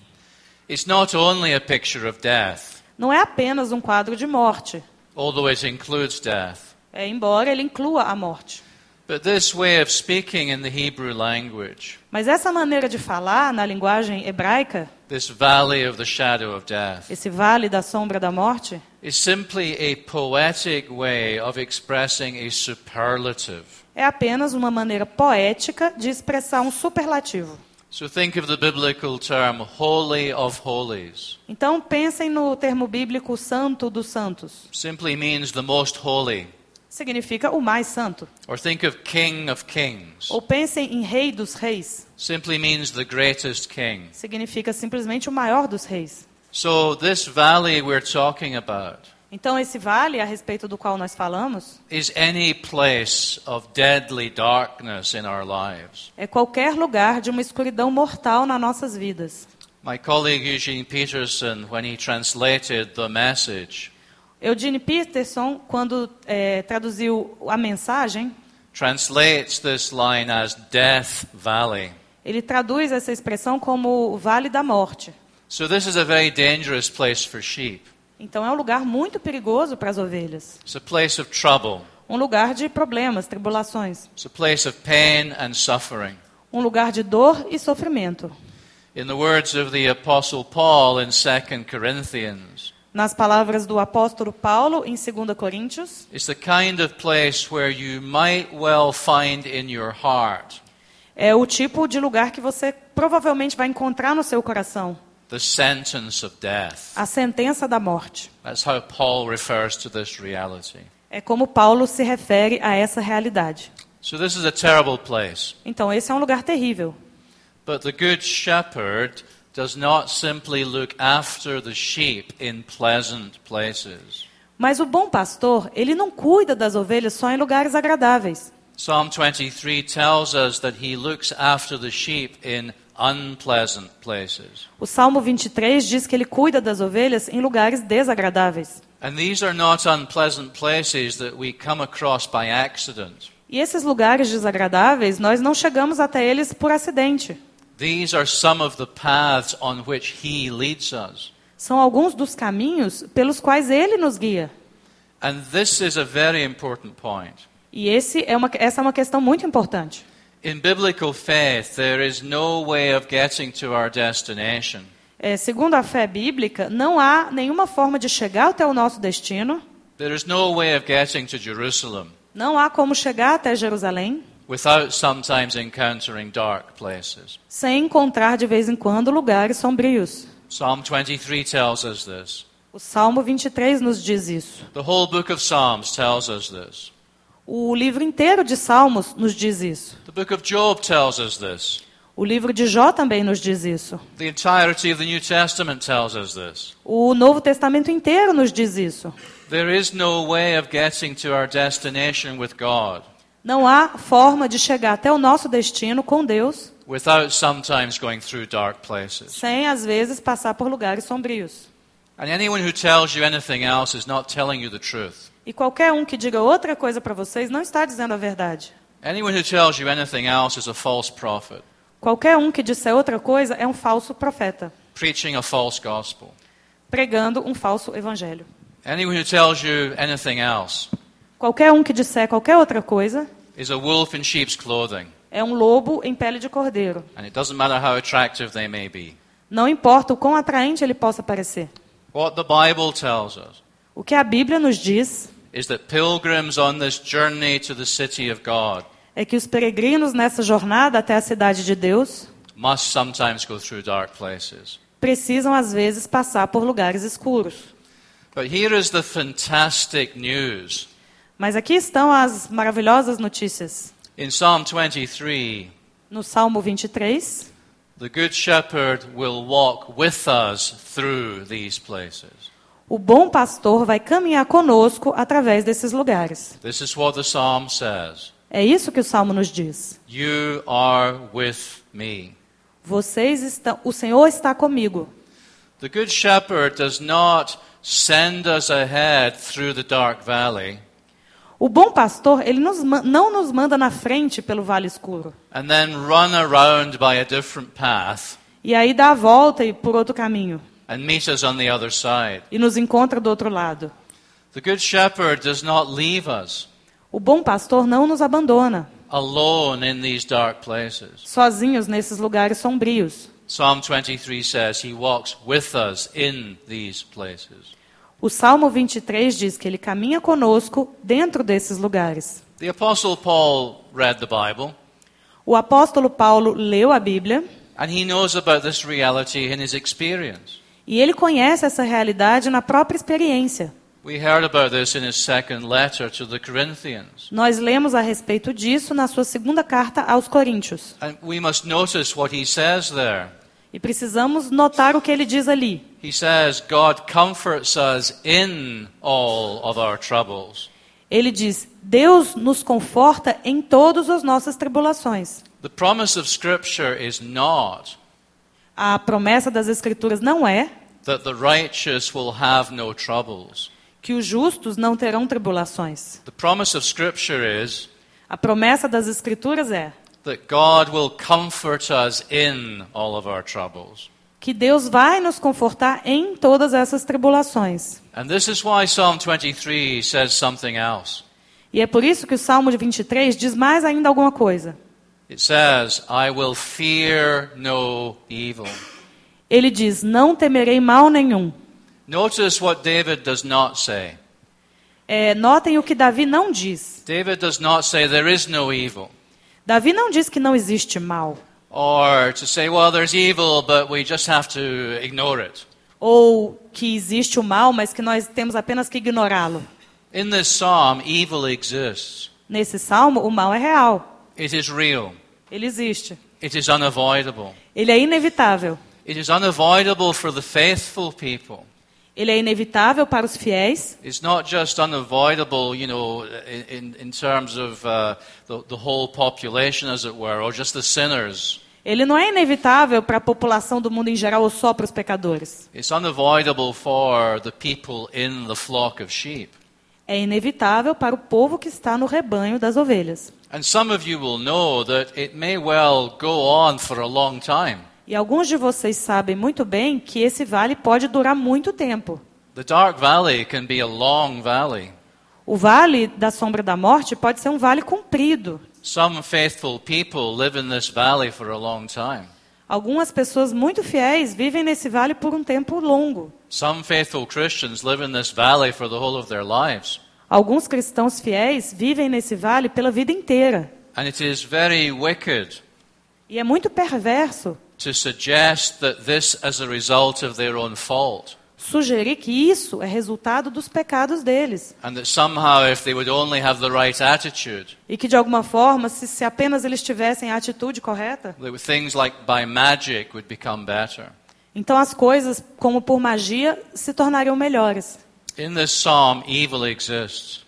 S3: It's not only a picture of death,
S4: Não é apenas um quadro de morte,
S3: although it includes death.
S4: é, embora ele inclua a morte.
S3: But this way of speaking in the Hebrew language,
S4: Mas essa maneira de falar na linguagem hebraica,
S3: this valley of the shadow of death,
S4: esse vale da sombra da morte,
S3: is simply a poetic way of expressing a superlative.
S4: é apenas uma maneira poética de expressar um superlativo.
S3: So think of the biblical term holy of holies.
S4: Então pensem no termo bíblico santo dos santos.
S3: Simply means the most holy.
S4: Significa o mais santo.
S3: Or think of king of kings.
S4: Ou pensem em rei dos reis.
S3: Simply means the greatest king.
S4: Significa simplesmente o maior dos reis.
S3: So this valley we're talking about
S4: Então esse vale a respeito do qual nós falamos
S3: is any place of deadly darkness in our lives.
S4: é qualquer lugar de uma escuridão mortal nas nossas vidas.
S3: My colleague Eugene Peterson, when he translated the message,
S4: Eugene Peterson, quando eh, traduziu a mensagem,
S3: translates this line as Death Valley.
S4: ele traduz essa expressão como o Vale da Morte.
S3: So this is a very dangerous place for sheep.
S4: Então é um lugar muito perigoso para as ovelhas.
S3: It's a place of trouble.
S4: Um lugar de problemas, tribulações.
S3: It's a place of pain and suffering.
S4: Um lugar de dor e sofrimento.
S3: In the words of the Apostle Paul in 2 Corinthians,
S4: Nas palavras do apóstolo Paulo em 2 Coríntios,
S3: it's the kind of place where you might well find in your heart
S4: é o tipo de lugar que você provavelmente vai encontrar no seu coração
S3: the sentence of death.
S4: a sentença da morte.
S3: That's how Paul refers to this reality.
S4: É como Paulo se refere a essa realidade.
S3: So this is a terrible place.
S4: Então esse é um lugar terrível.
S3: But the Good Shepherd does not simply look after the sheep in pleasant places.
S4: Mas o bom pastor, ele não cuida das ovelhas só em lugares agradáveis.
S3: Psalm 23 tells us that he looks after the sheep in unpleasant places.
S4: O Salmo 23 diz que ele cuida das ovelhas em lugares desagradáveis.
S3: And these are not unpleasant places that we come across by accident.
S4: E esses lugares desagradáveis, nós não chegamos até eles por acidente.
S3: These are some of the paths on which he leads us.
S4: São alguns dos caminhos pelos quais ele nos guia.
S3: And this is a very important point.
S4: E esse é uma, essa é uma questão muito importante.
S3: In biblical faith, there is no way of getting to our destination
S4: É, segundo a fé bíblica, não há nenhuma forma de chegar até o nosso destino,
S3: There is no way of getting to Jerusalem
S4: não há como chegar até Jerusalém
S3: without sometimes encountering dark places.
S4: sem encontrar de vez em quando lugares sombrios.
S3: Psalm 23 tells us this.
S4: O Salmo 23 nos diz isso.
S3: The whole book of Psalms tells us this.
S4: O livro inteiro de Salmos nos diz isso.
S3: The book of Job tells us this.
S4: O livro de Jó também nos diz isso.
S3: The entirety of the New Testament tells us this.
S4: O Novo Testamento inteiro nos diz isso.
S3: There is no way of getting to our destination with God
S4: Não há forma de chegar até o nosso destino com Deus
S3: without sometimes going through dark places.
S4: sem, às vezes, passar por lugares sombrios.
S3: And anyone who tells you anything else is not telling you the truth.
S4: E qualquer um que diga outra coisa para vocês não está dizendo a verdade.
S3: Anyone who tells you anything else is a false prophet,
S4: Qualquer um que disser outra coisa é um falso profeta,
S3: preaching a false gospel.
S4: pregando um falso evangelho.
S3: Anyone who tells you anything else
S4: Qualquer um que disser qualquer outra coisa
S3: is a wolf in sheep's clothing,
S4: é um lobo em pele de cordeiro.
S3: and it doesn't matter how attractive they may be.
S4: Não importa o quão atraente ele possa parecer.
S3: What the Bible tells us
S4: O que a Bíblia nos diz
S3: is that pilgrims on this journey to the city of God
S4: é que os peregrinos nessa jornada até a cidade de Deus
S3: must sometimes go through dark places.
S4: precisam às vezes passar por lugares escuros.
S3: But here is the fantastic news.
S4: Mas aqui estão as maravilhosas notícias.
S3: In Psalm 23,
S4: No Salmo 23,
S3: the Good Shepherd will walk with us through these places.
S4: o bom pastor vai caminhar conosco através desses lugares.
S3: This is what the psalm says
S4: É isso que o Salmo nos diz.
S3: You are with me.
S4: Vocês estão, o Senhor está comigo.
S3: The Good Shepherd does not send us ahead through the dark valley
S4: O bom pastor, ele nos não nos manda na frente pelo vale escuro.
S3: and then run around by a different path
S4: E aí dá a volta e por outro caminho.
S3: and meet us on the other side.
S4: E nos encontra do outro lado.
S3: The Good Shepherd does not leave us
S4: O bom pastor não nos abandona,
S3: alone in these dark places.
S4: sozinhos nesses lugares sombrios.
S3: Psalm 23 says he walks with us in these places.
S4: O Salmo 23 diz que ele caminha conosco dentro desses lugares.
S3: The Apostle Paul read the Bible
S4: O apóstolo Paulo leu a Bíblia
S3: and he knows about this reality in his experience.
S4: e ele conhece essa realidade na própria experiência.
S3: We heard about this in his second letter to the Corinthians.
S4: Nós lemos a respeito disso na sua segunda carta aos Coríntios.
S3: And we must notice what he says there.
S4: E precisamos notar o que ele diz ali.
S3: He says, God comforts us in all of our troubles.
S4: Ele diz: Deus nos conforta em todas as nossas tribulações.
S3: The promise of Scripture is not
S4: A promessa das Escrituras não é
S3: that the righteous will have no troubles.
S4: que os justos não terão tribulações.
S3: The promise of Scripture is
S4: A promessa das Escrituras é
S3: that God will comfort us in all of our troubles.
S4: que Deus vai nos confortar em todas essas tribulações.
S3: And this is why Psalm 23 says something else.
S4: E é por isso que o Salmo de 23 diz mais ainda alguma coisa.
S3: It says, I will fear no evil.
S4: Ele diz: Não temerei mal nenhum.
S3: Notice what David does not say.
S4: É, notem o que Davi não diz.
S3: David does not say there is no evil.
S4: Davi não diz que não existe mal.
S3: Or to say, well, there's evil, but we just have to ignore it.
S4: Ou que existe o mal, mas que nós temos apenas que ignorá-lo. Nesse salmo, o mal é real.
S3: It is real.
S4: Ele existe.
S3: It is unavoidable.
S4: Ele é inevitável.
S3: It is unavoidable for the faithful people.
S4: Ele é inevitável para os fiéis.
S3: It's not just unavoidable, you know, in, in terms of uh, the, the whole population, as it were, or just the sinners.
S4: Ele não é inevitável para a população do mundo em geral ou só para os pecadores.
S3: It's unavoidable for the people in the flock of sheep.
S4: É inevitável para o povo que está no rebanho das ovelhas.
S3: And some of you will know that it may well go on for a long time.
S4: E alguns de vocês sabem muito bem que esse vale pode durar muito tempo. O vale da sombra da morte pode ser um vale comprido.
S3: Some faithful people live in this valley for a long time.
S4: Algumas pessoas muito fiéis vivem nesse vale por um tempo longo.
S3: Some faithful Christians live in this valley for the whole of their lives.
S4: Alguns cristãos fiéis vivem nesse vale pela vida inteira.
S3: And it is very wicked
S4: E é muito perverso
S3: to suggest that this is a result of their own fault.
S4: sugerir que isso é resultado dos pecados deles.
S3: And that somehow, if they would only have the right attitude,
S4: E que de alguma forma, se, se apenas eles tivessem a atitude correta,
S3: things like by magic would become better.
S4: então as coisas, como por magia, se tornariam melhores.
S3: In this psalm, evil exists.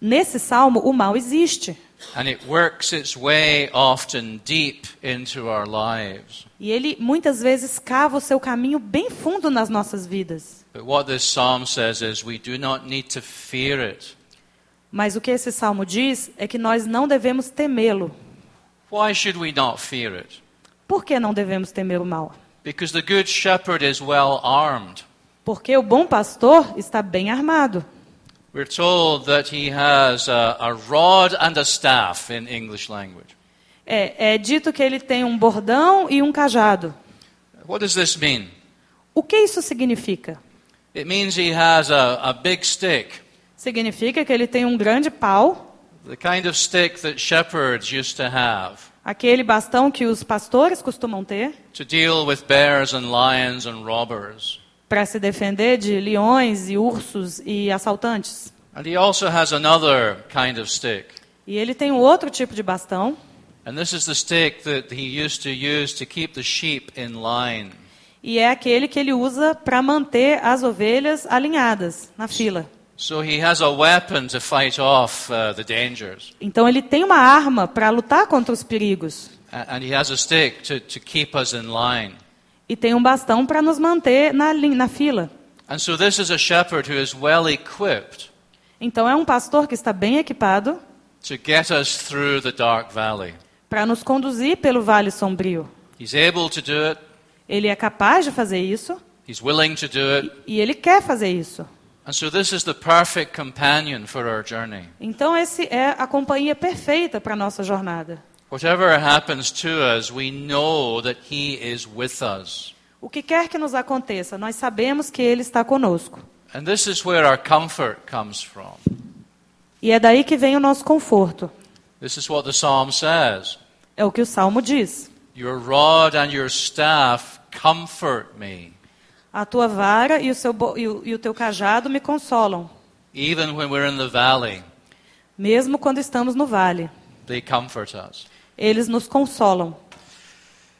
S4: Nesse salmo, o mal existe.
S3: And it works its way often deep into our lives.
S4: E ele muitas vezes cava o seu caminho bem fundo nas nossas vidas.
S3: But what this psalm says is we do not need to fear it.
S4: Mas o que esse salmo diz é que nós não devemos temê-lo.
S3: Why should we not fear it?
S4: Por que não devemos temer o mal?
S3: Because the good shepherd is well armed.
S4: Porque o bom pastor está bem armado.
S3: We're told that he has a, a rod and a staff in English language.
S4: É, é dito que ele tem um bordão e um cajado.
S3: What does this mean?
S4: O que isso significa?
S3: It means he has a, a big stick,
S4: Significa que ele tem um grande pau,
S3: the kind of stick that shepherds used to have
S4: aquele bastão que os pastores costumam ter,
S3: to deal with bears and lions and robbers.
S4: Para se defender de leões e ursos e assaltantes.
S3: And he also has another kind of stick.
S4: E ele tem um outro tipo de bastão,
S3: And this is the stick that he used to use to keep the sheep in line.
S4: e é aquele que ele usa para manter as ovelhas alinhadas na fila.
S3: So he has a weapon to fight off uh, the dangers.
S4: Então ele tem uma arma para lutar contra os perigos
S3: A- And he has a stick to, to keep us in line.
S4: E tem um bastão para nos manter na, na fila.
S3: And so this is a shepherd who is well equipped
S4: Então é um pastor que está bem equipado para nos conduzir pelo vale sombrio.
S3: He's able to do it.
S4: Ele é capaz de fazer isso
S3: He's willing to do it.
S4: e ele quer fazer isso.
S3: And so this is the perfect companion for our journey.
S4: Então esse é a companhia perfeita para a nossa jornada.
S3: Whatever happens to us, we know that he is with us.
S4: O que quer que nos aconteça, nós sabemos que ele está conosco.
S3: And this is where our comfort comes from.
S4: E é daí que vem o nosso conforto.
S3: This is what the psalm says.
S4: É o que o salmo diz.
S3: Your rod and your staff comfort me.
S4: A tua vara e o, seu e o- e o teu cajado me consolam,
S3: Even when we're in the valley,
S4: mesmo quando estamos no vale.
S3: they comfort us.
S4: Eles nos consolam.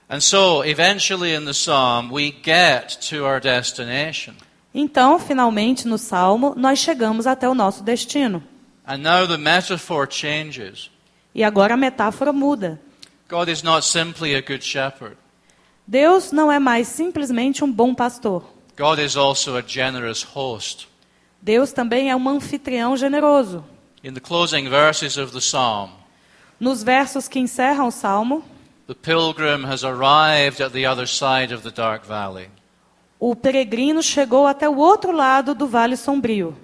S3: And so, eventually in the psalm, we get to our destination.
S4: Então, finalmente, no salmo, nós chegamos até o nosso destino.
S3: And now the metaphor changes.
S4: E agora a metáfora muda.
S3: God is not simply a good shepherd,
S4: Deus não é mais simplesmente um bom pastor. Deus também é um anfitrião generoso.
S3: In the closing verses of the psalm,
S4: Nos versos que encerram o salmo,
S3: the pilgrim has arrived at the other side of the dark valley.
S4: o peregrino chegou até o outro lado do vale sombrio.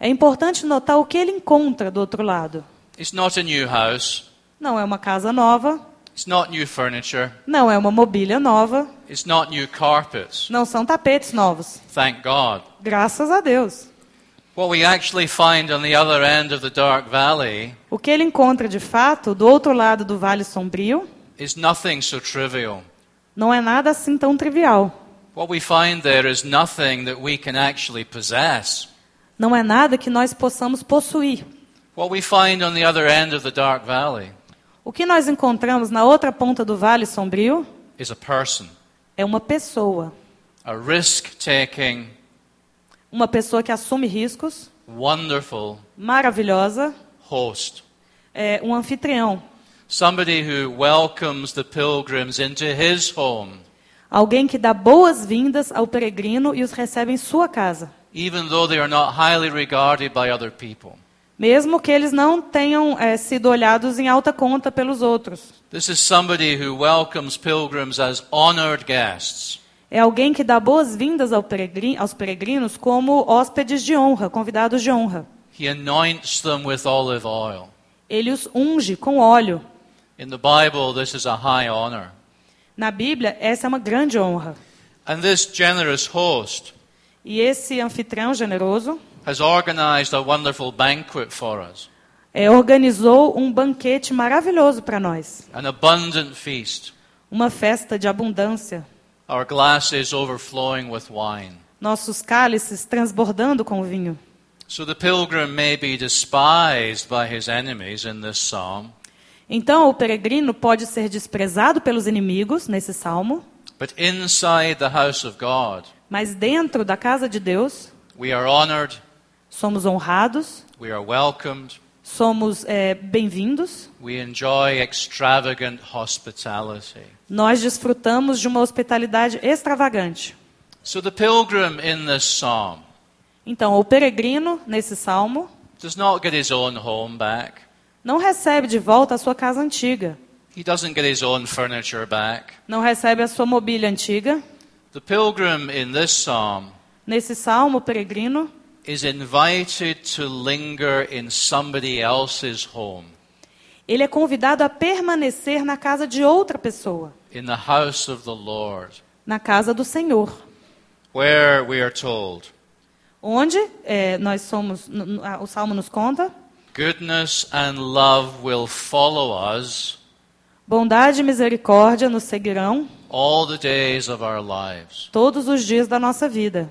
S4: É importante notar o que ele encontra do outro lado.
S3: It's not a new house,
S4: Não é uma casa nova,
S3: it's not new furniture,
S4: não é uma mobília nova,
S3: it's not new carpets.
S4: não são tapetes novos.
S3: Thank God.
S4: Graças a Deus. O que ele encontra de fato do outro lado do vale sombrio
S3: is nothing so trivial.
S4: não é nada assim tão trivial.
S3: What we find there is nothing that we can actually possess.
S4: Não é nada que nós possamos possuir.
S3: What we find on the other end of the dark valley
S4: O que nós encontramos na outra ponta do vale sombrio
S3: is a person,
S4: é uma pessoa.
S3: a risk taking,
S4: Uma pessoa que assume riscos,
S3: wonderful
S4: maravilhosa,
S3: host.
S4: é um anfitrião.
S3: Somebody who welcomes the pilgrims into his home,
S4: Alguém que dá boas-vindas ao peregrino e os recebe em sua casa.
S3: even though they are not highly regarded by other people.
S4: Mesmo que eles não tenham é, sido olhados em alta conta pelos outros.
S3: This is somebody who welcomes pilgrims as honored guests.
S4: É alguém que dá boas-vindas ao peregrin- aos peregrinos como hóspedes de honra, convidados de honra.
S3: He anoints them with olive oil.
S4: Ele os unge com óleo.
S3: Bible.
S4: Na Bíblia, essa é uma grande honra.
S3: And this generous host
S4: E esse anfitrião generoso
S3: has organized a wonderful banquet for us,
S4: é, organizou um banquete maravilhoso para nós. Uma festa de abundância.
S3: Our glasses overflowing with wine.
S4: Nossos cálices transbordando com vinho.
S3: So the pilgrim may be despised by his enemies in this psalm,
S4: Então, o peregrino pode ser desprezado pelos inimigos, nesse salmo,
S3: but inside the house of God,
S4: mas dentro da casa de Deus,
S3: we are honored,
S4: somos honrados,
S3: we are welcomed,
S4: somos é, bem-vindos,
S3: we enjoy extravagant hospitality.
S4: Nós desfrutamos de uma hospitalidade extravagante.
S3: So the pilgrim in this psalm
S4: Então, o peregrino, nesse salmo,
S3: does not get his own home back.
S4: não recebe de volta a sua casa antiga,
S3: He doesn't get his own furniture back.
S4: não recebe a sua mobília antiga.
S3: The pilgrim in this psalm
S4: Nesse salmo, o peregrino,
S3: is invited to linger in somebody else's home,
S4: ele é convidado a permanecer na casa de outra pessoa,
S3: in the house of the Lord,
S4: na casa do Senhor,
S3: where we are told,
S4: onde é, nós somos, o salmo nos conta,
S3: goodness and love will follow us
S4: bondade e misericórdia nos seguirão
S3: all the days of our lives.
S4: todos os dias da nossa vida.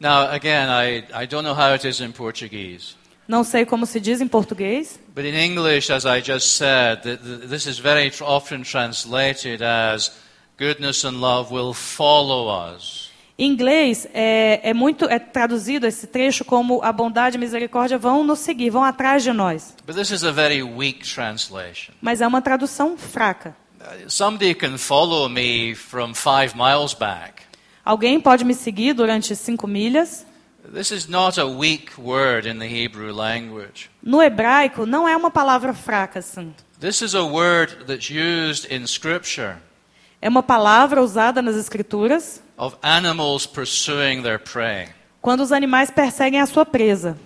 S3: Now, again, I, I don't know how it is in Portuguese.
S4: Não sei como se diz em português,
S3: But in English, as I just said, th- th- this is very often translated as goodness and love will follow us.
S4: Em inglês é, é muito é traduzido esse trecho como a bondade e misericórdia vão nos seguir, vão atrás de nós.
S3: But this is a very weak translation.
S4: Mas é uma tradução fraca.
S3: Uh, Somebody can follow me from five miles back.
S4: Alguém pode me seguir durante cinco milhas.
S3: This is not a weak word in the Hebrew language.
S4: No hebraico não é uma palavra fraca assim.
S3: This is a word that's used in Scripture
S4: É uma palavra usada nas escrituras
S3: of animals pursuing their prey.
S4: quando os animais perseguem a sua presa.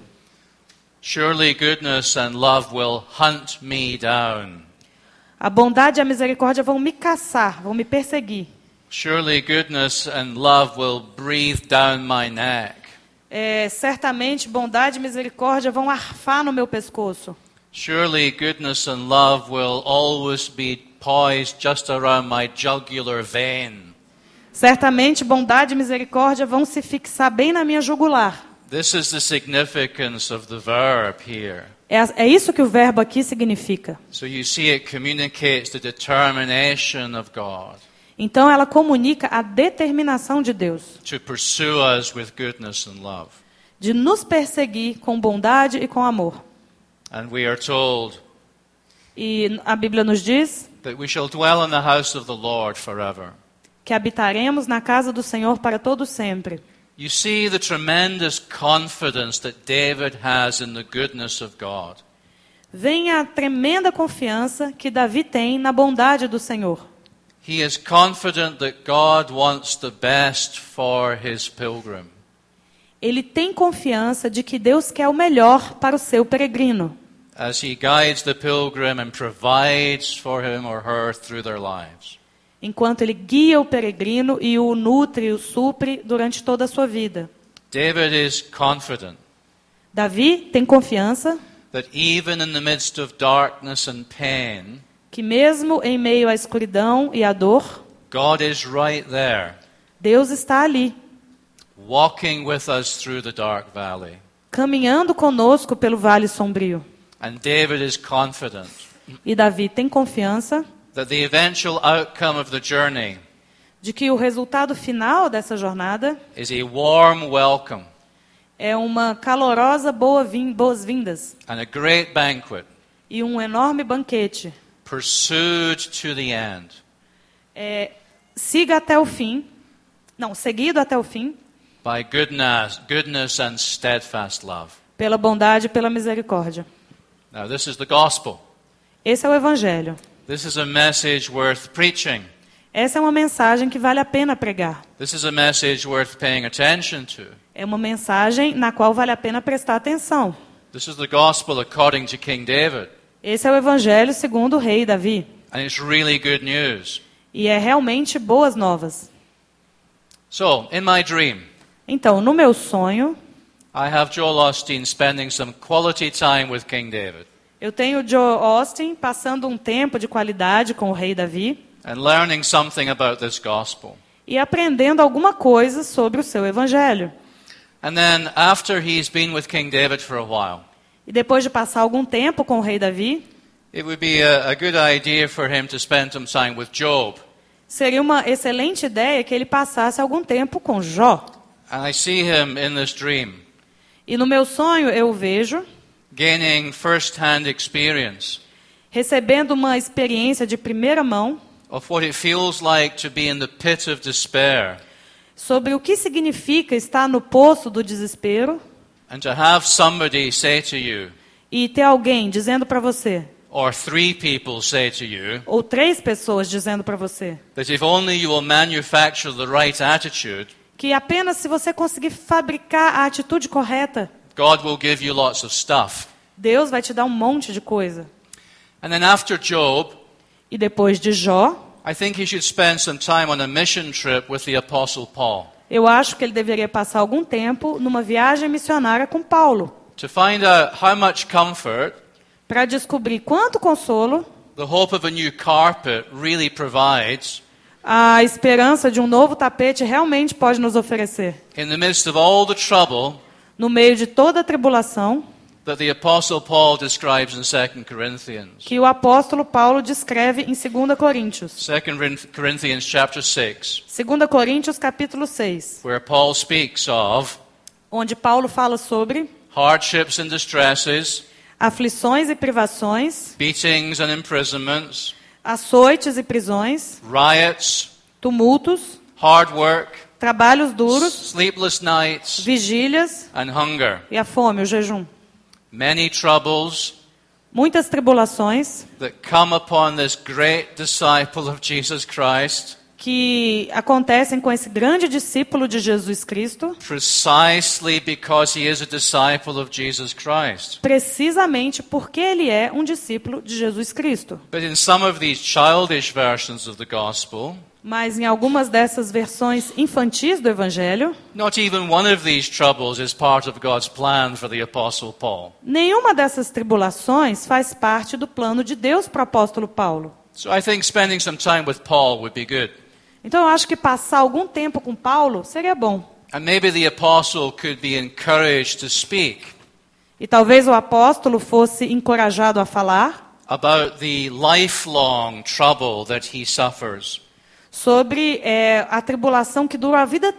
S3: Surely goodness and love will hunt me down.
S4: A bondade e a misericórdia vão me caçar, vão me perseguir.
S3: Surely goodness and love will breathe down my neck.
S4: É, certamente bondade e misericórdia vão arfar no meu pescoço.
S3: Surely goodness and love will always be poised just around my jugular vein.
S4: Certamente bondade e misericórdia vão se fixar bem na minha jugular.
S3: This is the significance of the verb here.
S4: É, é isso que o verbo aqui significa.
S3: So you see, it communicates the determination of God
S4: Então ela comunica a determinação de Deus
S3: to pursue us with goodness and love.
S4: de nos perseguir com bondade e com amor.
S3: And we are told
S4: E a Bíblia nos diz
S3: that we shall dwell in the house of the Lord forever.
S4: que habitaremos na casa do Senhor para todo sempre.
S3: You see the tremendous confidence that David has in the goodness of God.
S4: Vem a tremenda confiança que Davi tem na bondade do Senhor.
S3: He is confident that God wants the best for his pilgrim.
S4: Ele tem confiança de que Deus quer o melhor para o seu peregrino,
S3: as he guides the pilgrim and provides for him or her through their lives.
S4: enquanto ele guia o peregrino e o nutre e o supre durante toda a sua vida.
S3: David is confident
S4: Davi tem confiança
S3: that even in the midst of darkness and pain,
S4: que mesmo em meio à escuridão e à dor,
S3: God is right there,
S4: Deus está ali,
S3: walking with us through the dark valley.
S4: caminhando conosco pelo vale sombrio.
S3: And David is confident
S4: E Davi tem confiança
S3: that the eventual outcome of the journey
S4: de que o resultado final dessa jornada
S3: is a warm welcome
S4: é uma calorosa boa boas-vindas
S3: and a great banquet
S4: e um enorme banquete.
S3: Pursued to the end.
S4: É, siga até o fim, não, seguido até o fim,
S3: by goodness, goodness and steadfast love.
S4: pela bondade e pela misericórdia.
S3: Now, this is the gospel.
S4: Esse é o evangelho.
S3: This is a message worth preaching.
S4: Essa é uma mensagem que vale a pena pregar.
S3: This is a message worth paying attention to.
S4: É uma mensagem na qual vale a pena prestar atenção.
S3: This is the gospel according to King David.
S4: Esse é o evangelho segundo o rei Davi.
S3: And it's really good news.
S4: E é realmente boas novas.
S3: So, in my dream,
S4: Então, no meu sonho,
S3: I have Joel Osteen spending some quality time with King David
S4: eu tenho Joe Austin passando um tempo de qualidade com o rei Davi
S3: and learning something about this gospel.
S4: e aprendendo alguma coisa sobre o seu evangelho.
S3: And then, after he's been with King David for a while,
S4: E depois de passar algum tempo com o rei Davi,
S3: it would be a, a good idea for him to spend some time with Job.
S4: seria uma excelente ideia que ele passasse algum tempo com Jó.
S3: And I see him in this dream
S4: E no meu sonho eu o vejo
S3: gaining first hand experience
S4: recebendo uma experiência de primeira mão
S3: of what it feels like to be in the pit of despair
S4: sobre o que significa estar no poço do desespero
S3: and to have somebody say to you,
S4: e ter alguém dizendo para você,
S3: or three people say to you,
S4: ou três pessoas dizendo para você,
S3: that if only you will manufacture the right attitude,
S4: que apenas se você conseguir fabricar a atitude correta,
S3: God will give you lots of stuff.
S4: Deus vai te dar um monte de coisa.
S3: And then after Job,
S4: E depois de Jó,
S3: I think he should spend some time on a mission trip with the Apostle Paul
S4: eu acho que ele deveria passar algum tempo numa viagem missionária com Paulo, para descobrir quanto consolo
S3: the hope of a new carpet really provides
S4: a esperança de um novo tapete realmente pode nos oferecer.
S3: trouble
S4: No meio de toda a tribulação
S3: that the Apostle Paul describes in 2 Corinthians.
S4: que o apóstolo Paulo descreve em 2 Coríntios.
S3: 2 Corinthians chapter 6,
S4: 2 Coríntios capítulo 6,
S3: where Paul speaks of
S4: onde Paulo fala sobre
S3: hardships and distresses,
S4: aflições e privações,
S3: beatings and imprisonments,
S4: açoites e prisões,
S3: riots,
S4: tumultos,
S3: hard work,
S4: trabalhos duros,
S3: sleepless nights,
S4: vigílias
S3: and hunger.
S4: e a fome, o jejum.
S3: Many troubles
S4: Muitas tribulações
S3: that come upon this great disciple of Jesus Christ
S4: que acontecem com esse grande discípulo de Jesus Cristo,
S3: precisely because he is a disciple of Jesus Christ.
S4: precisamente porque ele é um discípulo de Jesus Cristo.
S3: But in some of these childish versions of the gospel,
S4: Mas em algumas dessas versões infantis do Evangelho,
S3: not even one of these troubles is part of God's plan for the Apostle Paul.
S4: nenhuma dessas tribulações faz parte do plano de Deus para o apóstolo Paulo.
S3: So I think spending some time with Paul would be good.
S4: Então eu acho que passar algum tempo com Paulo seria bom.
S3: And maybe the apostle could be encouraged to speak
S4: E talvez o apóstolo fosse encorajado a falar
S3: about the lifelong trouble that he suffers
S4: sobre é, a tribulação que dura a vida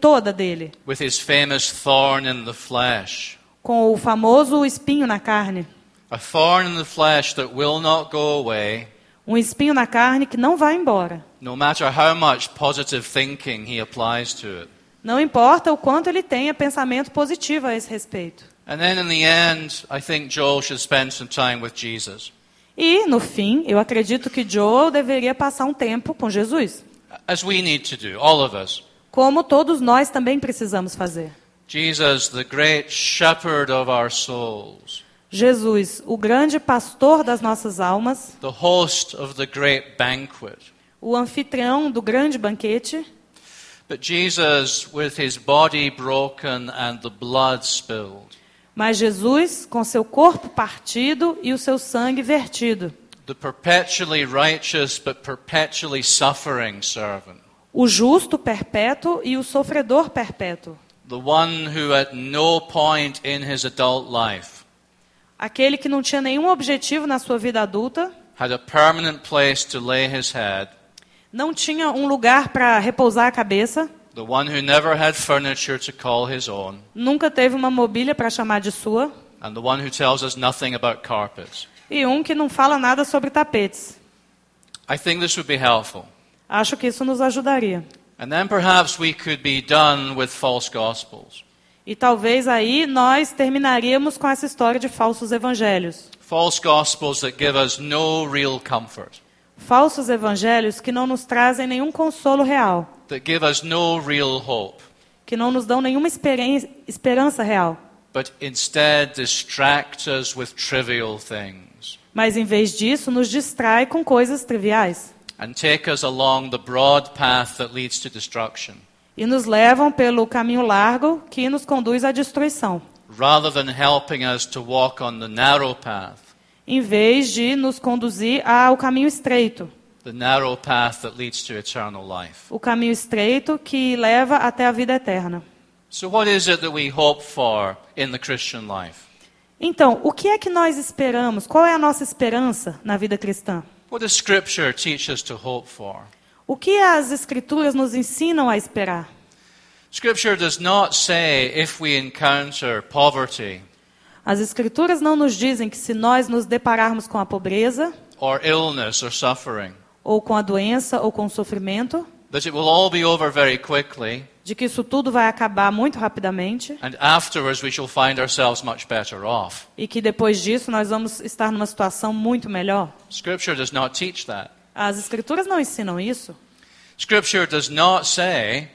S4: toda dele,
S3: with his famous thorn in the flesh.
S4: com o famoso espinho na carne.
S3: A thorn in the flesh that will not go away,
S4: Um espinho na carne que não vai embora.
S3: no matter how much positive thinking he applies to it.
S4: Não importa o quanto ele tenha pensamento positivo a esse respeito.
S3: And then in the end, I think Joel should spend some time with Jesus.
S4: E, no fim, eu acredito que Joel deveria passar um tempo com Jesus,
S3: As we need to do, all of us.
S4: como todos nós também precisamos fazer.
S3: Jesus, the great shepherd of our souls,
S4: Jesus, o grande pastor das nossas almas,
S3: the host of the great banquet.
S4: o anfitrião do grande banquete,
S3: But Jesus, with his body broken and the blood spilled,
S4: mas Jesus com seu corpo partido e o seu sangue vertido,
S3: the perpetually righteous but perpetually suffering servant,
S4: o justo perpétuo e o sofredor perpétuo,
S3: the one who at no point in his adult life
S4: aquele que não tinha nenhum objetivo na sua vida adulta
S3: had a permanent place to lay his head,
S4: não tinha um lugar para repousar a cabeça,
S3: the one who never had furniture to call his own,
S4: nunca teve uma mobília para chamar de sua,
S3: and the one who tells us nothing about carpets.
S4: e um que não fala nada sobre tapetes.
S3: I think this would be helpful.
S4: Acho que isso nos ajudaria.
S3: And then perhaps we could be done with false gospels.
S4: E talvez aí nós terminaríamos com essa história de falsos evangelhos.
S3: False gospels that give us no real comfort,
S4: Falsos evangelhos que não nos trazem nenhum consolo real,
S3: that give us no real hope,
S4: que não nos dão nenhuma esperança real,
S3: but instead distract us with trivial things.
S4: Mas em vez disso nos distrai com coisas triviais.
S3: And take us along the broad path that leads to destruction,
S4: e nos levam pelo caminho largo que nos conduz à destruição,
S3: rather than helping us to walk on the narrow path,
S4: em vez de nos conduzir ao caminho estreito,
S3: the narrow path that leads to eternal life.
S4: o caminho estreito que leva até a vida eterna. Então, o que é que nós esperamos? Qual é a nossa esperança na vida cristã? O que as escrituras nos ensinam a esperar?
S3: Scripture does not say if we encounter poverty
S4: As escrituras não nos dizem que se nós nos depararmos com a pobreza,
S3: or illness or suffering,
S4: ou com a doença, ou com o sofrimento,
S3: that it will all be over very quickly,
S4: de que isso tudo vai acabar muito rapidamente
S3: and afterwards we shall find ourselves much better off.
S4: e que depois disso nós vamos estar numa situação muito melhor.
S3: Scripture does not teach that.
S4: As escrituras não ensinam isso.
S3: Scripture does not say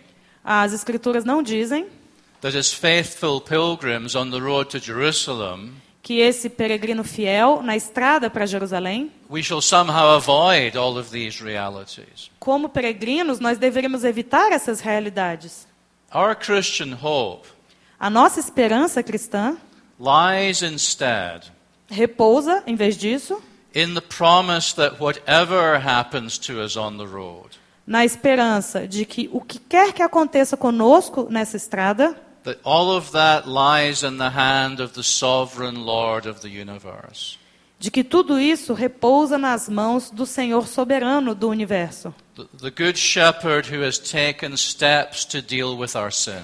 S4: As escrituras não dizem
S3: that as faithful pilgrims on the road to Jerusalem,
S4: que esse peregrino fiel na estrada para Jerusalém,
S3: we shall somehow avoid all of these realities.
S4: como peregrinos, nós deveríamos evitar essas realidades.
S3: Our Christian hope
S4: A nossa esperança cristã
S3: lies instead
S4: repousa, em vez disso,
S3: in the promise that whatever happens to us on the road,
S4: na esperança de que o que quer que aconteça conosco nessa estrada,
S3: that all of that lies in the hand of the sovereign Lord of the universe.
S4: de que tudo isso repousa nas mãos do Senhor soberano do universo,
S3: The, the good shepherd who has taken steps to deal with our sin.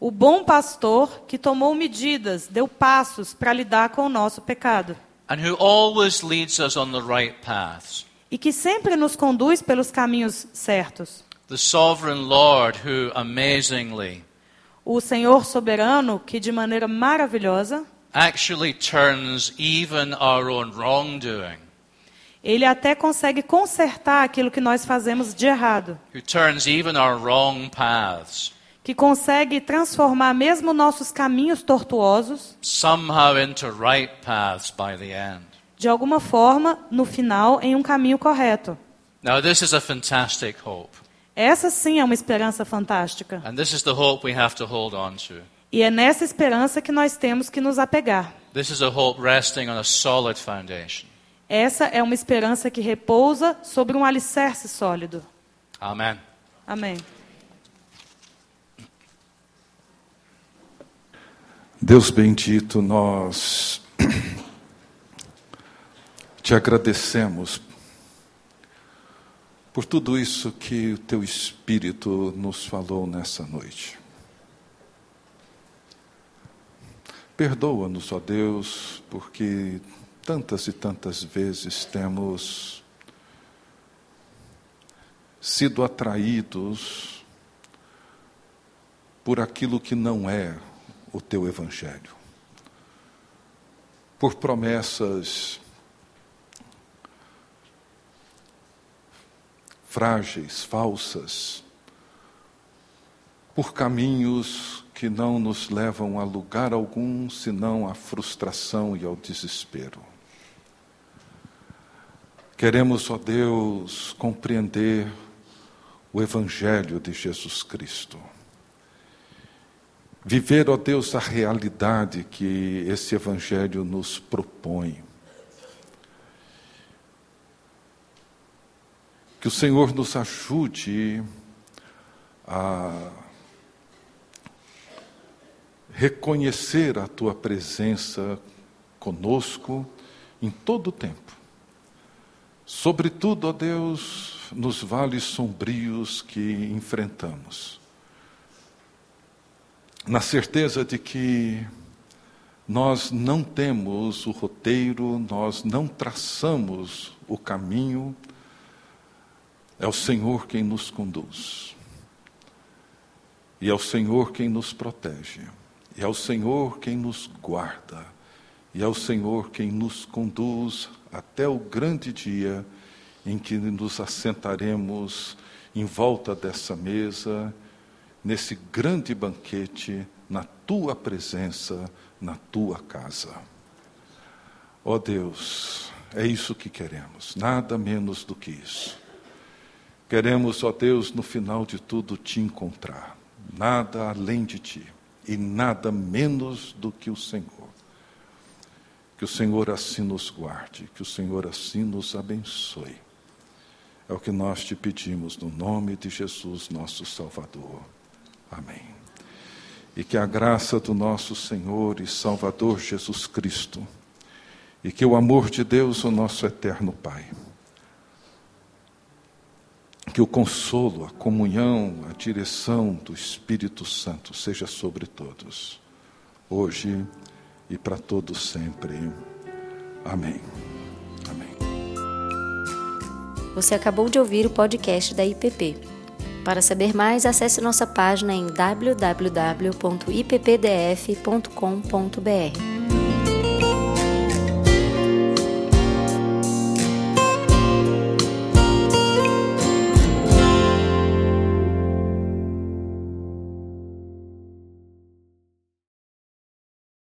S4: o bom pastor que tomou medidas, deu passos para lidar com o nosso pecado
S3: And who always leads us on the right paths.
S4: e que sempre nos conduz pelos caminhos certos.
S3: The sovereign Lord who amazingly
S4: O Senhor soberano que de maneira maravilhosa
S3: actually turns even our own wrongdoing,
S4: ele até consegue consertar aquilo que nós fazemos de errado,
S3: who turns even our wrong paths
S4: que consegue transformar mesmo nossos caminhos tortuosos
S3: somehow into right paths by the end.
S4: de alguma forma, no final, em um caminho correto.
S3: Now, this is a fantastic hope.
S4: Essa sim é uma esperança fantástica.
S3: And this is the hope we have to hold on to.
S4: E é nessa esperança que nós temos que nos apegar.
S3: This is a hope resting on a solid foundation.
S4: Essa é uma esperança que repousa sobre um alicerce sólido.
S3: Amen.
S4: Amém.
S2: Deus bendito, nós te agradecemos por tudo isso que o teu Espírito nos falou nessa noite. Perdoa-nos, ó Deus, porque tantas e tantas vezes temos sido atraídos por aquilo que não é o teu Evangelho, por promessas frágeis, falsas, por caminhos que não nos levam a lugar algum senão à frustração e ao desespero. Queremos, ó Deus, compreender o Evangelho de Jesus Cristo. Viver, ó Deus, a realidade que esse Evangelho nos propõe. Que o Senhor nos ajude a reconhecer a tua presença conosco em todo o tempo. Sobretudo, ó Deus, nos vales sombrios que enfrentamos. Na certeza de que nós não temos o roteiro, nós não traçamos o caminho, é o Senhor quem nos conduz. E é o Senhor quem nos protege. E é o Senhor quem nos guarda. E é o Senhor quem nos conduz até o grande dia em que nos assentaremos em volta dessa mesa, nesse grande banquete, na tua presença na tua casa. Ó oh Deus, é isso que queremos, nada menos do que isso. Queremos, ó Deus, no final de tudo te encontrar, nada além de ti e nada menos do que o Senhor. Que o Senhor assim nos guarde, que o Senhor assim nos abençoe. É o que nós te pedimos no nome de Jesus, nosso Salvador. Amém e que a graça do nosso Senhor e Salvador Jesus Cristo, e que o amor de Deus, o nosso eterno Pai, que o consolo, a comunhão, a direção do Espírito Santo seja sobre todos, hoje e para todos sempre. Amém. Amém.
S1: Você acabou de ouvir o podcast da IPP. Para saber mais, acesse nossa página em www.ippdf.com.br.